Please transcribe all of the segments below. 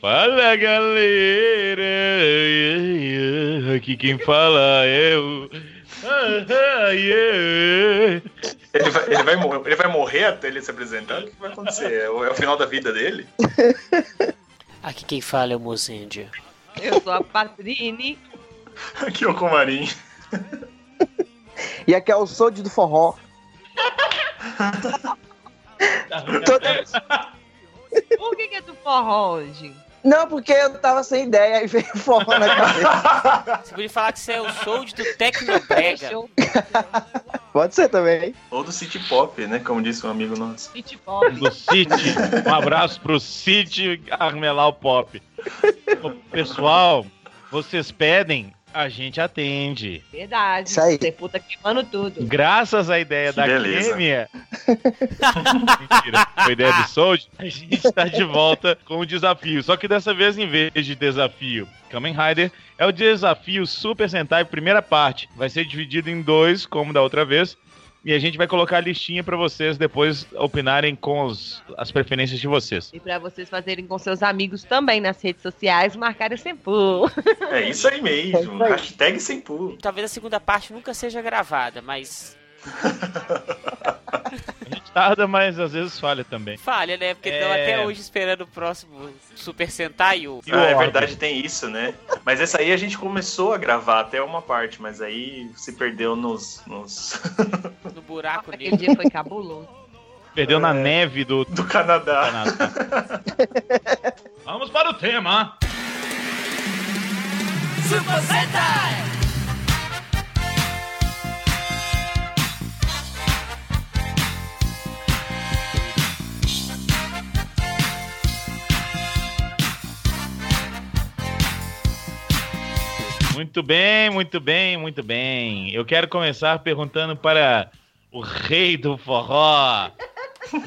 Fala galera, aqui quem fala é o. Ele vai, ele, vai, ele vai morrer até ele se apresentar? O que vai acontecer? É o, é o final da vida dele? Aqui quem fala é o Mozendia. Eu sou a Patrine. Aqui é o Comarim. E aqui é o Sold do Forró. Toda... Por que, que é do forró hoje? Não, porque eu tava sem ideia e veio forró na cabeça. Você podia falar que você é o Sold do Tecnobrega. Pode ser também. Ou do City Pop, né? Como disse um amigo nosso. City Pop. Do City. Um abraço pro City Armelau Pop. Ô, Pessoal, vocês pedem, a gente atende. Verdade. Isso aí. Você puta queimando tudo. Graças à ideia Que da. Kêmia. Mentira, foi ideia do Sold. A gente tá de volta com o desafio. Só que dessa vez, em vez de desafio Kamen Rider, é o desafio Super Sentai primeira parte. Vai ser dividido em dois, como da outra vez. E a gente vai colocar a listinha pra vocês depois opinarem com os- as preferências de vocês. E pra vocês fazerem com seus amigos também nas redes sociais, marcarem Sempu. É isso aí mesmo. É isso aí. Hashtag sem pulo. Talvez a segunda parte nunca seja gravada, mas A gente tarda, mas às vezes falha também. falha, né? Porque É. estão até hoje esperando o próximo Super Sentai. O... Ah, é verdade, tem isso, né? Mas essa aí a gente começou a gravar até uma parte, mas aí se perdeu nos. nos... No buraco Aquele negro. dia foi cabuloso. Perdeu na É. neve do do Canadá. Canadá. Vamos para o tema. Super Sentai! Muito bem, muito bem, muito bem. Eu quero começar perguntando para o rei do forró,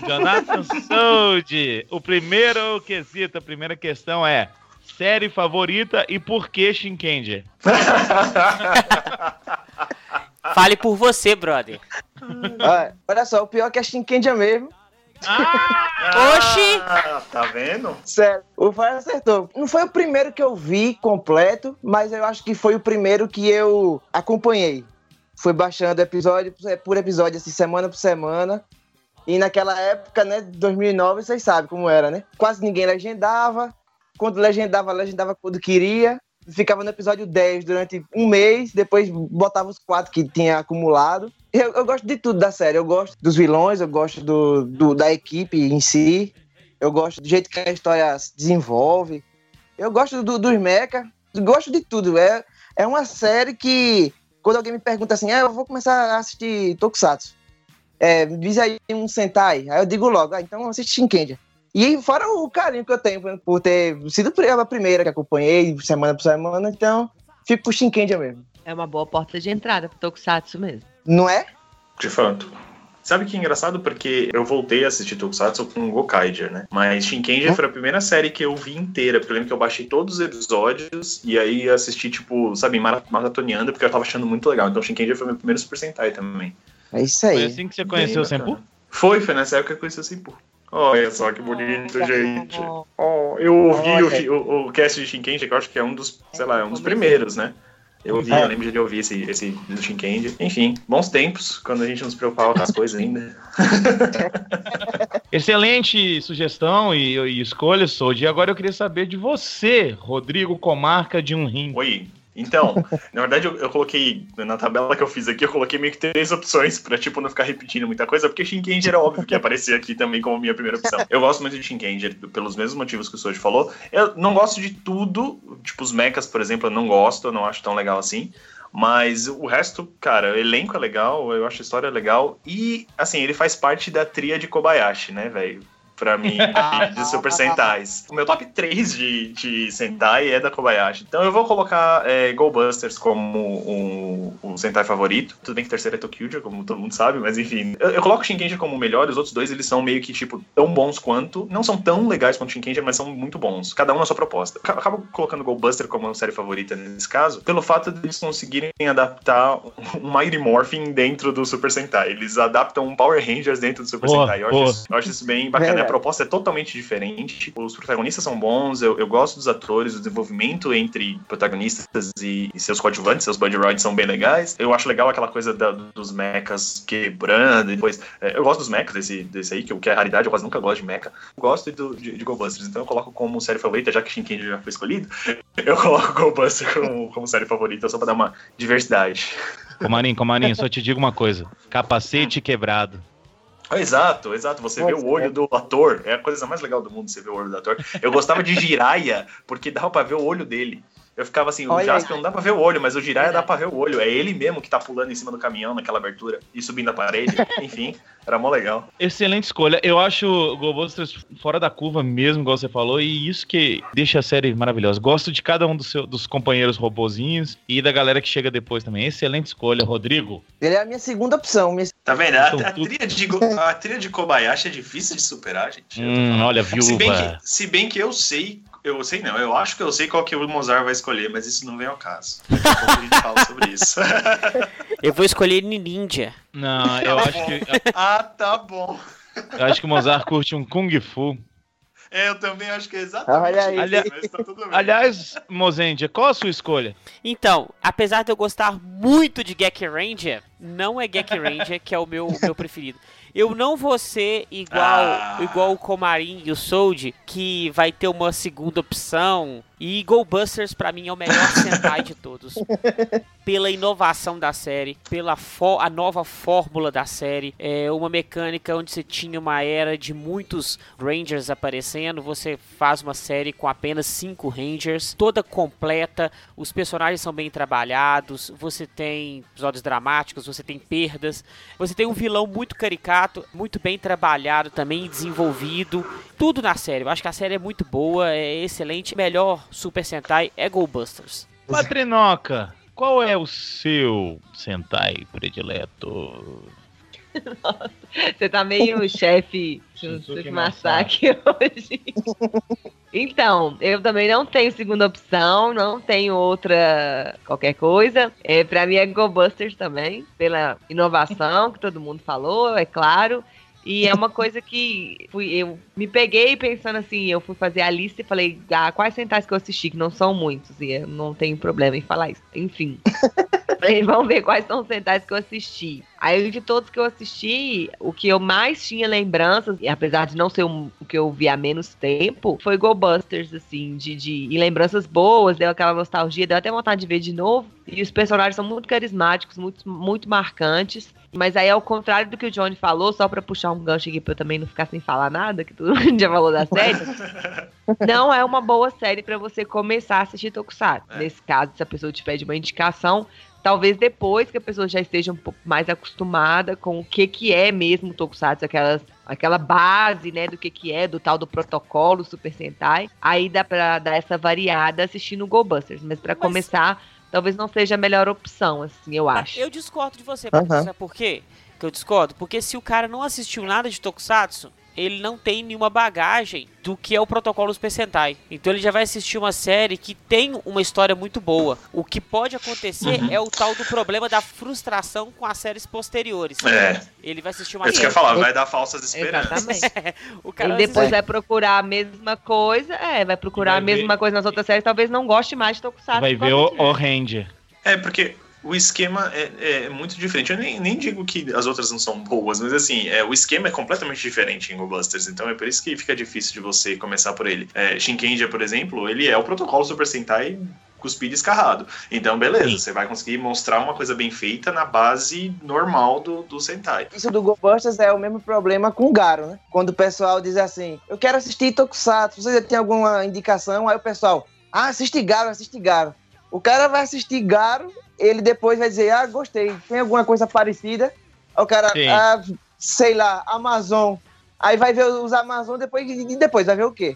Jonathan Sold. O primeiro quesito, a primeira questão é: série favorita e por que Shinkenger? Fale por você, brother. Ah, olha só, o pior é que é Shinkendia mesmo. Oxi! Ah, tá vendo? Sério, o Fábio acertou. Não foi o primeiro que eu vi completo, mas eu acho que foi o primeiro que eu acompanhei. Fui baixando episódio por episódio, assim, semana por semana. E naquela época, né, 2009, vocês sabem como era, né? Quase ninguém legendava. Quando legendava, legendava quando queria. Ficava no episódio 10 durante um mês, depois botava os quatro que tinha acumulado. Eu, eu gosto de tudo da série. Eu gosto dos vilões, eu gosto do, do- da equipe em si. Eu gosto do jeito que a história se desenvolve. Eu gosto do, dos mecha. Gosto de tudo. É, é uma série que, quando alguém me pergunta assim, ah, eu vou começar a assistir Tokusatsu. É, diz aí um Sentai. Aí eu digo logo, ah, então assiste Shinkendia. E fora o carinho que eu tenho por- ter sido a primeira que acompanhei, semana por semana, então fico com Shinkendia mesmo. É uma boa porta de entrada pro Tokusatsu mesmo. Não é? De fato. Sabe que é engraçado? Porque eu voltei a assistir Tokusatsu com o Gokaiger, né? Mas Shinkenger foi a primeira série que eu vi inteira. Porque eu lembro que eu baixei todos os episódios e aí assisti, tipo, sabe, mara- maratoneando, porque eu tava achando muito legal. Então Shinkenger foi meu primeiro Super Sentai também. É isso Foi aí. assim que você conheceu o Bem bacana. Senpu? Foi, foi nessa época que eu conheci o Senpu. Olha só que bonito, gente. Oh, eu ouvi o, o, o cast de Shinkenger, que eu acho que é um dos, sei lá, é um dos primeiros, né? Eu ouvi, É. eu lembro de ouvir esse, esse do Shinkenger. Enfim, bons tempos, quando a gente não se preocupava com as coisas ainda. Excelente sugestão e, e escolha, Sold. E agora eu queria saber de você, Rodrigo Comarca de um rim. Oi. Então, na verdade, eu, eu coloquei, na tabela que eu fiz aqui, eu coloquei meio que três opções pra, tipo, não ficar repetindo muita coisa, porque Shinkenger é óbvio que ia aparecer aqui também como minha primeira opção. Eu gosto muito de Shinkenger, pelos mesmos motivos que o Soji falou. Eu não gosto de tudo, tipo, os mechas, por exemplo, eu não gosto, eu não acho tão legal assim. Mas o resto, cara, o elenco é legal, eu acho a história legal. E, assim, ele faz parte da tria de Kobayashi, né, velho? Pra mim, de, de Super Sentais. O meu top 3 de, de Sentai é da Kobayashi. Então eu vou colocar é, Go Busters como o, o Sentai favorito. Tudo bem que o terceiro é Tokyuja, como todo mundo sabe, mas enfim. Eu, eu coloco Shinkenger como o melhor, os outros dois eles são meio que, tipo, tão bons quanto. Não são tão legais quanto Shinkenger, mas são muito bons. Cada um na sua proposta. Acabo- Acabo colocando Go Buster como a série favorita nesse caso, pelo fato de eles conseguirem adaptar um Mighty Morphin dentro do Super Sentai. Eles adaptam um Power Rangers dentro do Super Boa, Sentai. Eu acho, isso, eu acho isso bem bacana. Verdade. Proposta é totalmente diferente. Os protagonistas são bons, eu, eu gosto dos atores, o desenvolvimento entre protagonistas e, e seus coadjuvantes, seus buddy rides são bem legais. Eu acho legal aquela coisa da- dos mechas quebrando depois. é, eu gosto dos mechas desse, desse aí, que, que é raridade, eu quase nunca gosto de mecha. Gosto do, de, de então eu coloco como série favorita, já que Shinkendi já foi escolhido, eu coloco GoBusters como, como série favorita, só pra dar uma diversidade. Comarim, Comarim, só te digo uma coisa. Capacete quebrado. Ah, Exato, exato. Você vê Nossa, o olho é. do ator. É a coisa mais legal do mundo, você ver o olho do ator. Eu gostava de Jiraiya, porque dava pra ver o olho dele. Eu ficava assim, o Olha Jasper aí. não dá pra ver o olho, mas o Jiraiya dá pra ver o olho. É ele mesmo que tá pulando em cima do caminhão naquela abertura e subindo a parede. Enfim, era mó legal. Excelente escolha. Eu acho o GoBusters fora da curva mesmo, igual você falou, e isso que deixa a série maravilhosa. Gosto de cada um dos, seu- dos companheiros robozinhos e da galera que chega depois também. Excelente escolha, Rodrigo. Ele é a minha segunda opção. Minha... Tá vendo? A, a, trilha de, a trilha de Kobayashi é difícil de superar, gente. Hum, olha, Se bem, viúva. que, se bem que eu sei, eu sei não, eu acho que eu sei qual que o Mozart vai escolher, mas isso não vem ao caso. Daqui a pouco a gente fala sobre isso. Eu vou escolher Ninja. Não, eu acho que ah, tá bom. eu acho que o Mozart curte um Kung Fu. É, eu também acho que é exatamente aí. isso, Ali- mas tá. Aliás, Mozendia, qual a sua escolha? Então, apesar de eu gostar muito de Gek Ranger, não é Gek Ranger que é o meu, o meu preferido. Eu não vou ser igual, Ah. igual o Komarin e o Sold, que vai ter uma segunda opção. E Go Busters, pra mim, é o melhor Sentai de todos. Pela inovação da série, pela a nova fórmula da série. É uma mecânica onde você tinha uma era de muitos Rangers aparecendo. Você faz uma série com apenas cinco Rangers, toda completa. Os personagens são bem trabalhados. Você tem episódios dramáticos, você tem perdas. Você tem um vilão muito caricato, muito bem trabalhado também, desenvolvido. Tudo na série. Eu acho que a série é muito boa, é excelente. Melhor Super Sentai é Go Busters. Patrinoca, qual é o seu Sentai predileto? Você tá meio chefe Shinsuke Masaki hoje. Então, eu também não tenho segunda opção, não tenho outra qualquer coisa. É, pra mim é Go Busters também, pela inovação que todo mundo falou, é claro. E é uma coisa que fui, eu me peguei pensando assim, eu fui fazer a lista e falei, ah, quais centais que eu assisti, que não são muitos, e eu não tenho problema em falar isso. Enfim. Falei, vamos ver quais são os centais que eu assisti. Aí, de todos que eu assisti, o que eu mais tinha lembranças, e apesar de não ser um- o que eu vi há menos tempo, foi Go Busters, assim, de, de e lembranças boas, deu aquela nostalgia, deu até vontade de ver de novo. E os personagens são muito carismáticos, muito, muito marcantes. Mas aí, ao contrário do que o Johnny falou, só pra puxar um gancho aqui pra eu também não ficar sem falar nada, que todo mundo já falou da série, não é uma boa série pra você começar a assistir Tokusatsu. É. Nesse caso, se a pessoa te pede uma indicação, talvez depois que a pessoa já esteja um pouco mais acostumada com o que que é mesmo o Tokusatsu, aquelas, aquela base, né, do que que é, do tal do protocolo Super Sentai, aí dá pra dar essa variada assistindo o Go Busters, mas pra Mas- começar, talvez não seja a melhor opção, assim, eu acho. Eu discordo de você. Patrícia, sabe por quê que eu discordo? Porque se o cara não assistiu nada de Tokusatsu, ele não tem nenhuma bagagem do que é o protocolo Super Sentai. Então ele já vai assistir uma série que tem uma história muito boa. O que pode acontecer Uhum. é o tal do problema da frustração com as séries posteriores. É, Ele vai assistir uma é isso que eu ia série. falar, vai dar falsas esperanças. Exatamente. O cara E depois vai procurar a mesma coisa, é, vai procurar Vai a mesma ver- coisa nas outras séries, talvez não goste mais de Tokusatsu. Vai ver o, o Ranger. É, porque o esquema é, é muito diferente. Eu nem, nem digo que as outras não são boas, mas assim, é, o esquema é completamente diferente em Go Busters, então é por isso que fica difícil de você começar por ele. É, Shinkenja, por exemplo, ele é o protocolo Super Sentai cuspido e escarrado. Então, beleza, Sim. você vai conseguir mostrar uma coisa bem feita na base normal do, do Sentai. Isso do Go Busters é o mesmo problema com o Garo, né? Quando o pessoal diz assim, eu quero assistir Tokusatsu, você tem alguma indicação? Aí o pessoal, ah, assiste Garo, assiste Garo. O cara vai assistir Garo, ele depois vai dizer, ah, gostei, tem alguma coisa parecida? Aí o cara, ah, sei lá, Amazon. Aí vai ver os Amazon depois, e depois vai ver o quê?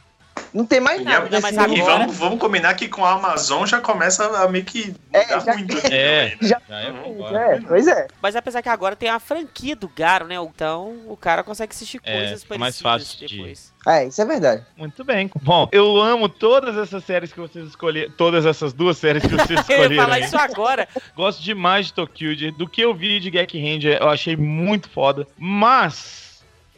Não tem mais E, nada. Não, mas nesse e agora- vamos, vamos combinar que com a Amazon já começa a meio que É, mudar já- muito. aqui É. né? Já- Já é. É, pois é. Mas apesar que agora tem a franquia do Garo, né? Então o cara consegue assistir É, coisas fica mais parecidas fácil de- depois. É, isso é verdade. Muito bem. Bom, eu amo todas essas séries que vocês escolheram. Todas essas duas séries que vocês Eu ia escolheram. falar isso agora. Gosto demais de Tokyo. Do que eu vi de Gek Ranger, eu achei muito foda. Mas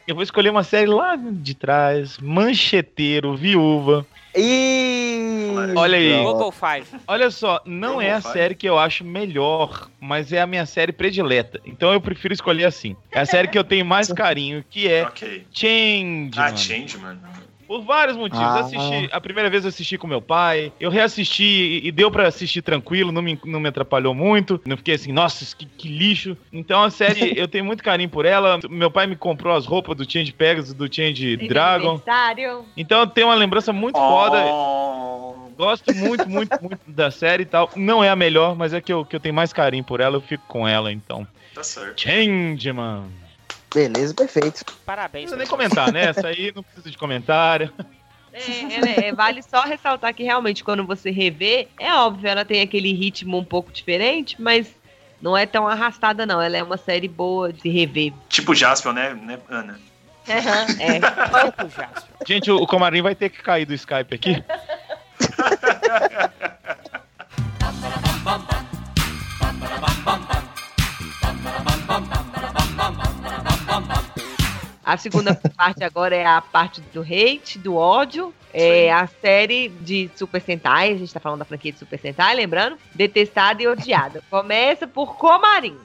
Eu vou escolher uma série lá de trás, Mancheteiro, Viúva. E Olha aí. Google Five. Olha só, não é a vai? série que eu acho melhor, mas é a minha série predileta. Então eu prefiro escolher assim. É a série que eu tenho mais carinho, que é Ok. Change. Ah, Change, mano. Por vários motivos. Ah. Assisti, a primeira vez eu assisti com meu pai, eu reassisti e- e deu pra assistir tranquilo, não me, não me atrapalhou muito. Não fiquei assim, nossa, que, que lixo. Então a série, eu tenho muito carinho por ela. Meu pai me comprou as roupas do Change Pegasus, do Change Dragon. Então eu tenho uma lembrança muito foda. Oh. Gosto muito, muito, muito da série e tal. Não é a melhor, mas é que eu, que eu tenho mais carinho por ela, eu fico com ela, então. Tá certo. Changeman. Beleza, perfeito. Não Parabéns. precisa nem comentar, né? Essa aí não precisa de comentário. É, ela é- vale só ressaltar que realmente quando você revê, é óbvio, ela tem aquele ritmo um pouco diferente, mas não é tão arrastada não. Ela é uma série boa de se rever. Tipo Jaspion, né, né, Ana? é. Pouco, Jasper. Gente, o, o Comarim vai ter que cair do Skype aqui. A segunda parte agora é a parte do hate, do ódio. É a série de Super Sentai, a gente tá falando da franquia de Super Sentai, lembrando? Detestada e odiada. Começa por Comarim.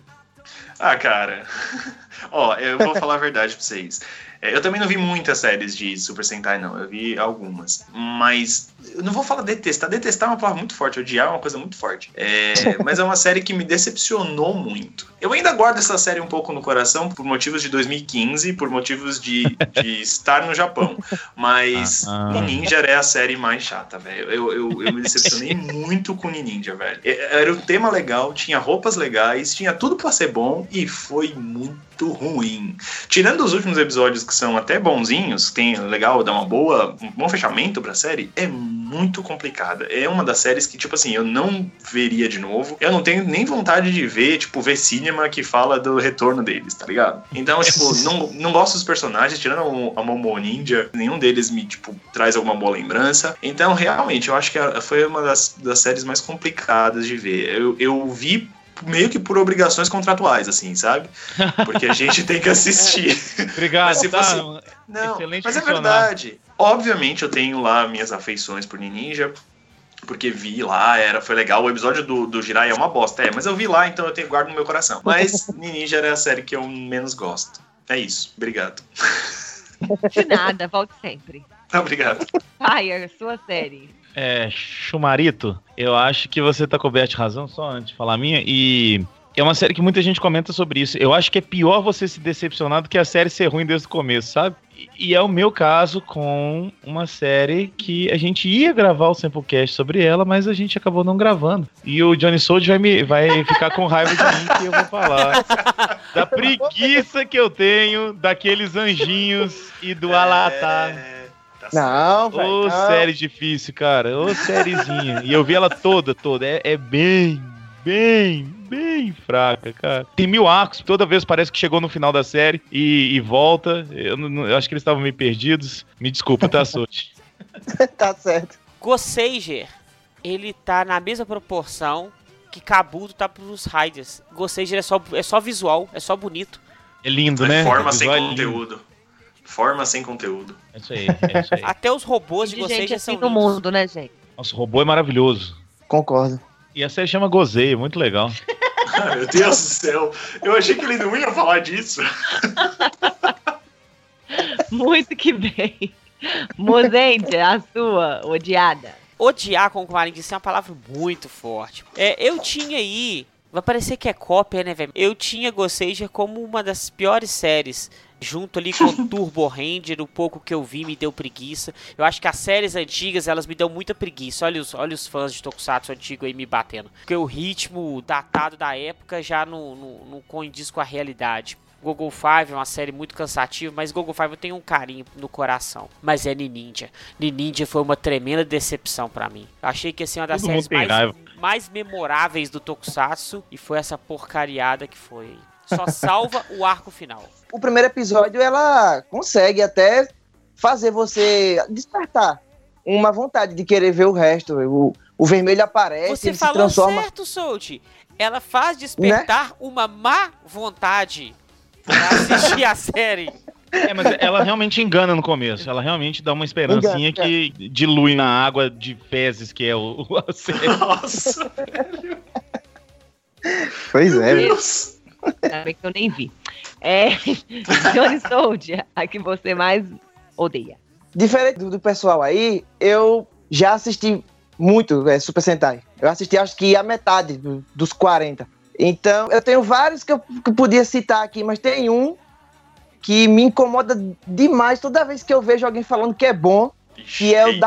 Ah, cara. Ó, eu vou falar a verdade pra vocês. É, Eu também não vi muitas séries de Super Sentai, não. Eu vi algumas. Mas eu não vou falar detestar. Detestar é uma palavra muito forte. Odiar é uma coisa muito forte. É, mas é uma série que me decepcionou muito. Eu ainda guardo essa série um pouco no coração por motivos de 2015, por motivos de, de estar no Japão. Mas Ah. Ninja é a série mais chata, velho. Eu, eu, eu me decepcionei muito com Ninja, velho. É- Era um tema legal, tinha roupas legais, tinha tudo pra ser bom e foi muito ruim. Tirando os últimos episódios que são até bonzinhos, tem legal, dá uma boa, um bom fechamento pra série, é muito complicada. É uma das séries que, tipo assim, eu não veria de novo. Eu não tenho nem vontade de ver, tipo, ver cinema que fala do retorno deles, tá ligado? Então, tipo, não, não gosto dos personagens, tirando a Momo Ninja, nenhum deles me, tipo, traz alguma boa lembrança. Então, realmente, eu acho que foi uma das, das séries mais complicadas de ver. Eu, eu vi meio que por obrigações contratuais, assim, sabe? Porque a gente tem que assistir. Obrigado, Mas se tá? fosse- Não, Excelente mas é verdade. Obviamente eu tenho lá minhas afeições por Ninja, porque vi lá, era, foi legal. O episódio do, do Jirai é uma bosta, é, mas eu vi lá, então eu tenho guardo no meu coração. Mas Ninja era a série que eu menos gosto. É isso, obrigado. De nada, volte sempre. Obrigado. Fire, sua série. É, Chumarito, eu acho que você tá coberto de razão, só antes de falar a minha, e é uma série que muita gente comenta sobre isso. Eu acho que é pior você se decepcionar do que a série ser ruim desde o começo, sabe? E- é o meu caso com uma série que a gente ia gravar o Samplecast sobre ela, mas a gente acabou não gravando. E o Johnny Sold vai, me, vai ficar com raiva de mim que eu vou falar. Da preguiça que eu tenho daqueles anjinhos e do Alatar. É, tá. Não, velho. Ô, não. série difícil, cara. Ô, sériezinha. E eu vi ela toda, toda. É, é bem, bem, bem fraca, cara. Tem mil arcos. Toda vez parece que chegou no final da série e, e volta. Eu, não- eu acho que eles estavam meio perdidos. Me desculpa, tá, Sochi? tá certo. Gosseiger, ele tá na mesma proporção que Kabuto tá pros Riders. Gosseiger é só, é só visual, é só bonito. É lindo, né? Forma sem é conteúdo. Forma sem conteúdo. É isso aí, é isso aí. Até os robôs de De gente Gosseiger assim são no lindos. mundo, né, gente? Nossa, o robô é maravilhoso. Concordo. E a série chama Gozei, muito legal. Ah, meu Deus do céu. Eu achei que ele não ia falar disso. Muito que bem. Mozente, a sua, odiada. Odiar, como o Marinho disse, é uma palavra muito forte. É, eu tinha aí. Vai parecer que é cópia, né, velho? Eu tinha Gosseiger como uma das piores séries. Junto ali com Turbo Ranger, o pouco que eu vi me deu preguiça. Eu acho que as séries antigas, elas me dão muita preguiça. Olha os, olha os fãs de Tokusatsu antigo aí me batendo. Porque o ritmo datado da época já não, não, não condiz com a realidade. Google Five é uma série muito cansativa, mas Google Five eu tenho um carinho no coração. Mas é Ninja. Ninja foi uma tremenda decepção pra mim. Eu achei que ia ser uma das Todo séries mais, mais memoráveis do Tokusatsu e foi essa porcariada que foi. Só salva o arco final. O primeiro episódio, ela consegue até fazer você despertar uma vontade de querer ver o resto. O, o vermelho aparece, Você ele se falou transforma. certo, Sold. Ela faz despertar Né? uma má vontade pra assistir a série. É, mas ela realmente engana no começo. Ela realmente dá uma esperancinha Engana, que dilui na água de fezes, que é o, o a série. Nossa, Pois é, velho. Deus. Ainda bem que eu nem vi. É. Johnny Soldier, a que você mais odeia. Diferente do, do pessoal aí, eu já assisti muito é, Super Sentai. Eu assisti acho que a metade do- dos 40. Então, eu tenho vários que eu, que podia citar aqui, mas tem um que me incomoda demais toda vez que eu vejo alguém falando que é bom, que é o Ixi,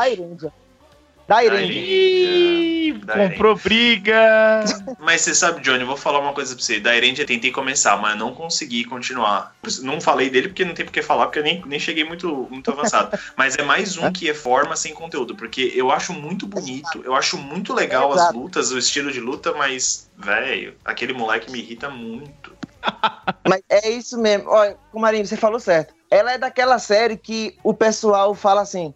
Dairenja. Ih, comprou briga. Mas você sabe, Johnny, eu vou falar uma coisa pra você. Da Erend eu tentei começar, mas não consegui continuar. Não falei dele porque não tem por que falar, porque eu nem, nem cheguei muito, muito avançado. Mas é mais um que é forma sem conteúdo, porque eu acho muito bonito, eu acho muito legal as Exato. lutas, o estilo de luta, mas, velho, aquele moleque me irrita muito. Mas é isso mesmo. Olha, Marinho, você falou certo. Ela é daquela série que o pessoal fala assim: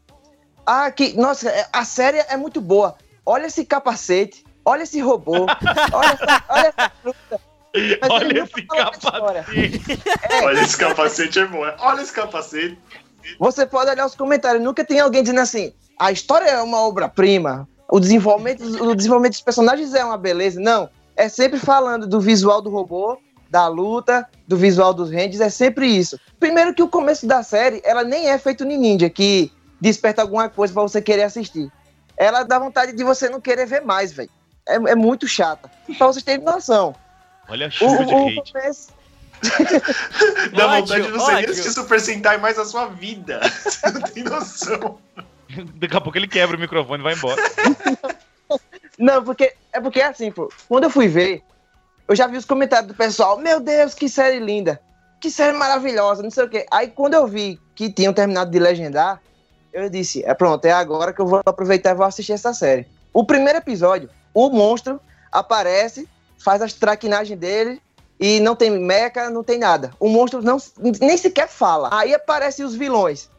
Ah, que. Nossa, é- a série é muito boa. Olha esse capacete, olha esse robô, olha essa, olha essa fruta. Mas Olha esse capacete. Olha esse capacete é bom. Olha esse capacete. Você pode olhar os comentários, nunca tem alguém dizendo assim: a história é uma obra-prima, o desenvolvimento, o desenvolvimento dos personagens é uma beleza. Não. É sempre falando do visual do robô, da luta, do visual dos ranges, é sempre isso. Primeiro que o começo da série, ela nem é feito em ninja, que desperta alguma coisa pra você querer assistir. Ela dá vontade de você não querer ver mais, velho. É, é muito chata. Pra vocês terem noção. Olha a O, chuva de o hate. começo, Dá Ódio, vontade de você nem ódio. assistir Super Sentai mais a sua vida. Você não tem noção. Daqui a pouco ele quebra o microfone e vai embora. Não, porque é porque é assim, pô. Quando eu fui ver, eu já vi os comentários do pessoal: Meu Deus, que série linda! Que série maravilhosa, não sei o quê. Aí quando eu vi que tinham terminado de legendar, eu disse: É pronto, é agora que eu vou aproveitar e vou assistir essa série. O primeiro episódio, o monstro aparece, faz as traquinagens dele e não tem meca, não tem nada. O monstro não, nem sequer fala. Aí aparecem os vilões.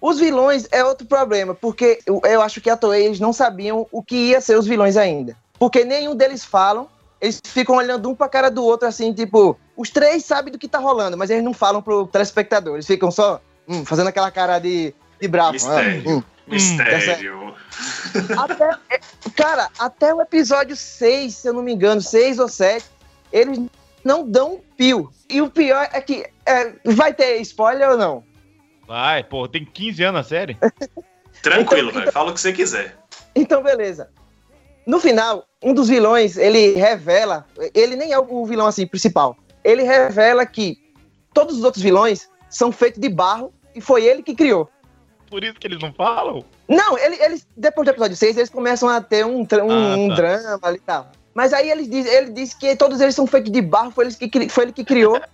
Os vilões é outro problema, porque eu, eu acho que a Toei eles não sabiam o que ia ser os vilões ainda. Porque nenhum deles falam, eles ficam olhando um pra cara do outro assim, tipo, os três sabem do que tá rolando, mas eles não falam pro telespectador, eles ficam só hum, fazendo aquela cara de, de bravo. Mistério. Ah, hum. Mistério. Até- é, cara, até o episódio 6, se eu não me engano, 6 ou 7, eles não dão um pio. E o pior é que é, vai ter spoiler ou não? Vai, pô, tem 15 anos a série. Tranquilo, velho. Fala o que você quiser. Então, beleza. No final, um dos vilões, ele revela, ele nem é o vilão assim principal. Ele revela que todos os outros vilões são feitos de barro e foi ele que criou. Por isso que eles não falam. Não, ele- eles depois do episódio 6, eles começam a ter um, um, Ah, um tá. drama ali e tal. Mas aí ele diz, ele diz que todos eles são feitos de barro, foi ele que, foi ele que criou.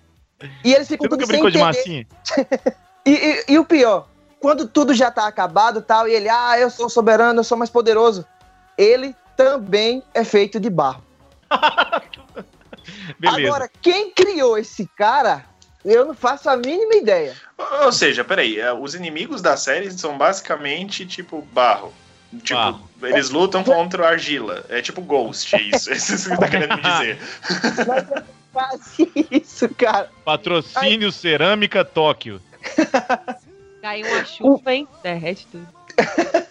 E eles ficam Você tudo sem brincou de entender. massinha? E, e- e o pior, quando tudo já tá acabado tal, e ele, ah, eu sou soberano, eu sou mais poderoso. Ele também é feito de barro. Beleza. Agora, quem criou esse cara, eu não faço a mínima ideia. Ou seja, peraí, é, os inimigos da série são basicamente tipo barro. Tipo, Barro. eles lutam contra argila. É tipo Ghost, é isso. É isso que você tá querendo me dizer. Quase isso, cara. Patrocínio Cerâmica Tóquio. Caiu uma chuva, hein? Derrete tudo.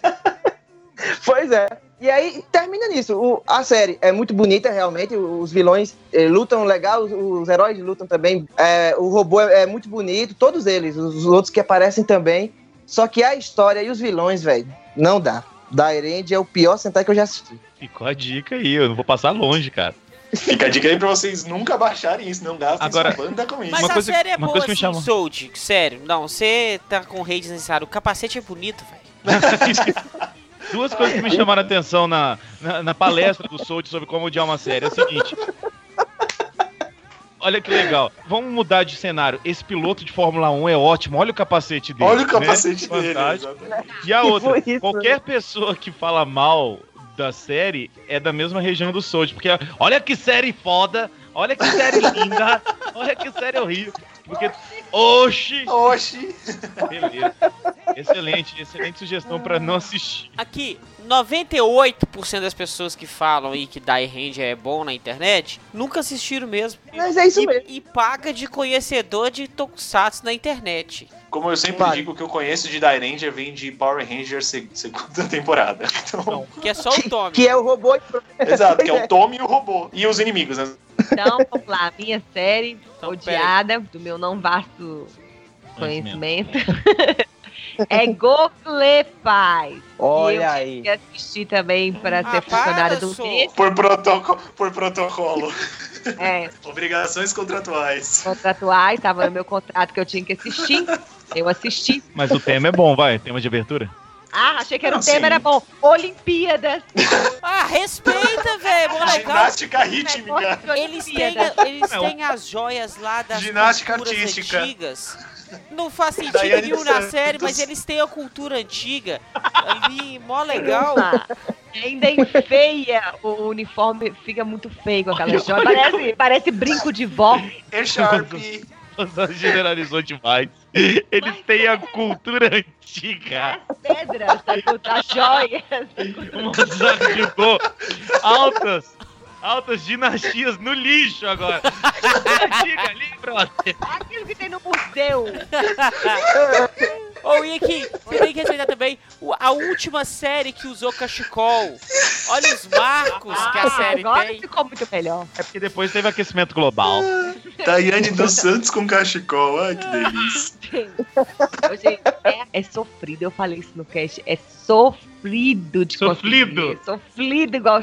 Pois é. E aí termina nisso. O- a série é muito bonita, realmente. Os vilões eh, lutam legal, os, os heróis lutam também. É, o robô é, é muito bonito, todos eles, os outros que aparecem também. Só que a história e os vilões, velho, não dá. Da Erend é o pior Sentai que eu já assisti. Ficou a dica aí, eu não vou passar longe, cara. Fica a dica aí pra vocês nunca baixarem isso, não gastem Agora- sua banda com isso. Mas Uma a coisa- série é uma boa coisa que me assim, chamou. Sold, sério. Não, você tá com rei desnecessário. O capacete é bonito, velho. Duas coisas que me chamaram a atenção na, na, na palestra do Sold sobre como odiar uma série. É o seguinte. Olha que legal. Vamos mudar de cenário. Esse piloto de Fórmula 1 é ótimo. Olha o capacete dele. Olha o né? capacete dele. Fantástico. exatamente. E a outra, isso, qualquer pessoa que fala mal da série é da mesma região do Sold. Porque olha que série foda, olha que série linda, olha que série horrível. Porque, oxi, Oxi. beleza. Excelente, excelente sugestão pra não assistir. Aqui, 98% das pessoas que falam aí que Die Hand é bom na internet nunca assistiram mesmo. Mas é isso E, mesmo. e paga de conhecedor de Tokusatsu na internet. Como eu sempre Vai. digo, o que eu conheço de Die Ranger vem de Power Rangers seg- segunda temporada. Então, Que é só o Tommy. Que é o robô. exato, que é o Tommy e o robô. E os inimigos, né? Então, vamos lá, minha série Então, odiada, do meu não vasto conhecimento, é Goglepaz. Olha aí. E assisti também para Ah, ser funcionária para, do mês. Por, protoco por protocolo. É, Obrigações contratuais. contratuais, estava no meu contrato que eu tinha que assistir. Eu assisti. Mas o tema é bom, vai. Tema de abertura. Ah, achei que era Não, o tema, sim. era bom. Olimpíadas. Ah, respeita, velho. Ginástica rítmica. Eles têm, eles têm as joias lá das Ginástica culturas artística. antigas. Não faz sentido Daiane nenhum na série, mas eles têm a cultura antiga ali, mó legal. Ah, Ainda enfeia o uniforme, fica muito feio com aquela joia. Parece, parece brinco de vó. É Sharp. Generalizou demais. Eles têm a cultura antiga. Pedras, as joias. Jogou altas, altas dinastias no lixo agora. Antiga ali, brother. Aquilo que tem no museu. Ô, Iki, você tem que respeitar também a última série que usou cachecol. Olha os marcos que a série Agora tem. ficou muito melhor. É porque depois teve aquecimento global. Tayane dos Santos com cachecol. Ai, que delícia. Gente, é, é sofrido. Eu falei isso no cast. É sofrido de Sofrido. conseguir. Sofrido igual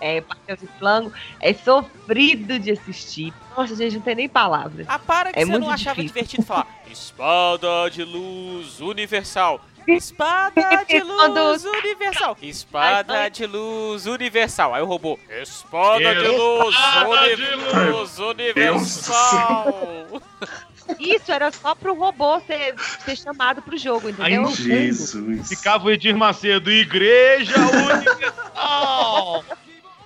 é, pastel de flango. É sofrido de assistir. Nossa, gente, não tem nem palavras. Ah, para que É você muito não achava difícil. divertido falar Espada de luz universal. Espada de luz universal. Espada de luz universal. Aí o robô. Espada de luz, de luz universal. Isso era só pro robô ser, ser chamado pro jogo, entendeu? no Jesus. Ficava o Edir Macedo, Igreja Universal.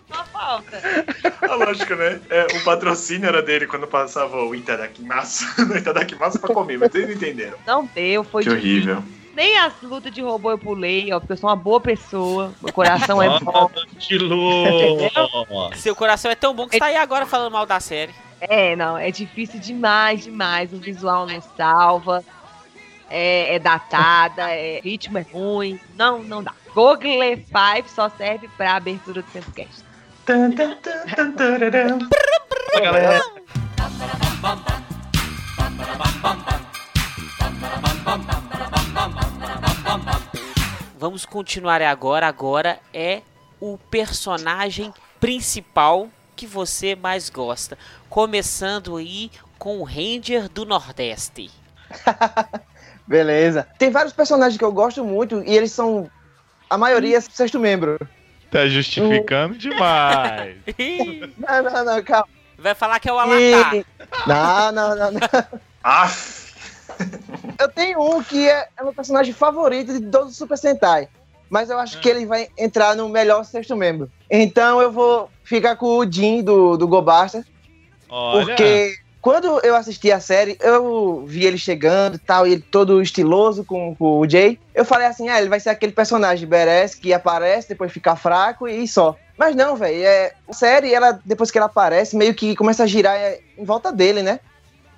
Só falta. A lógica, né? É, o patrocínio era dele quando passava o Itadakimasu. no Itadakimasu pra comer, mas vocês não entenderam. Não deu, foi Que horrível. Nem as lutas de robô eu pulei, ó, porque eu sou uma boa pessoa. Meu coração é bom. de luz. Seu coração é tão bom que você tá aí agora falando mal da série. É, não, é difícil demais, demais. O visual não salva. É, é datada, é, ritmo é ruim. Não, não dá. Google Five só serve pra abertura do Tempocast. Galera. Vamos continuar agora. Agora é o personagem principal que você mais gosta. Começando aí com o Ranger do Nordeste. Beleza. Tem vários personagens que eu gosto muito e eles são. A maioria é sexto membro. Tá justificando demais. Não, não, não, calma. Vai falar que é o Alatar. E- Não, não, não, não. Aff. Eu tenho um que é, é meu personagem favorito de todos os Super Sentai. Mas eu acho que ele vai entrar no melhor sexto membro. Então eu vou ficar com o Jin do, do Gobasta. Olha, Porque quando eu assisti a série, eu vi ele chegando e tal, e ele todo estiloso com, com o Jay. Eu falei assim, ah, ele vai ser aquele personagem badass que aparece, depois fica fraco e só. Mas não, velho, é, a série, ela, depois que ela aparece, meio que começa a girar é, em volta dele, né?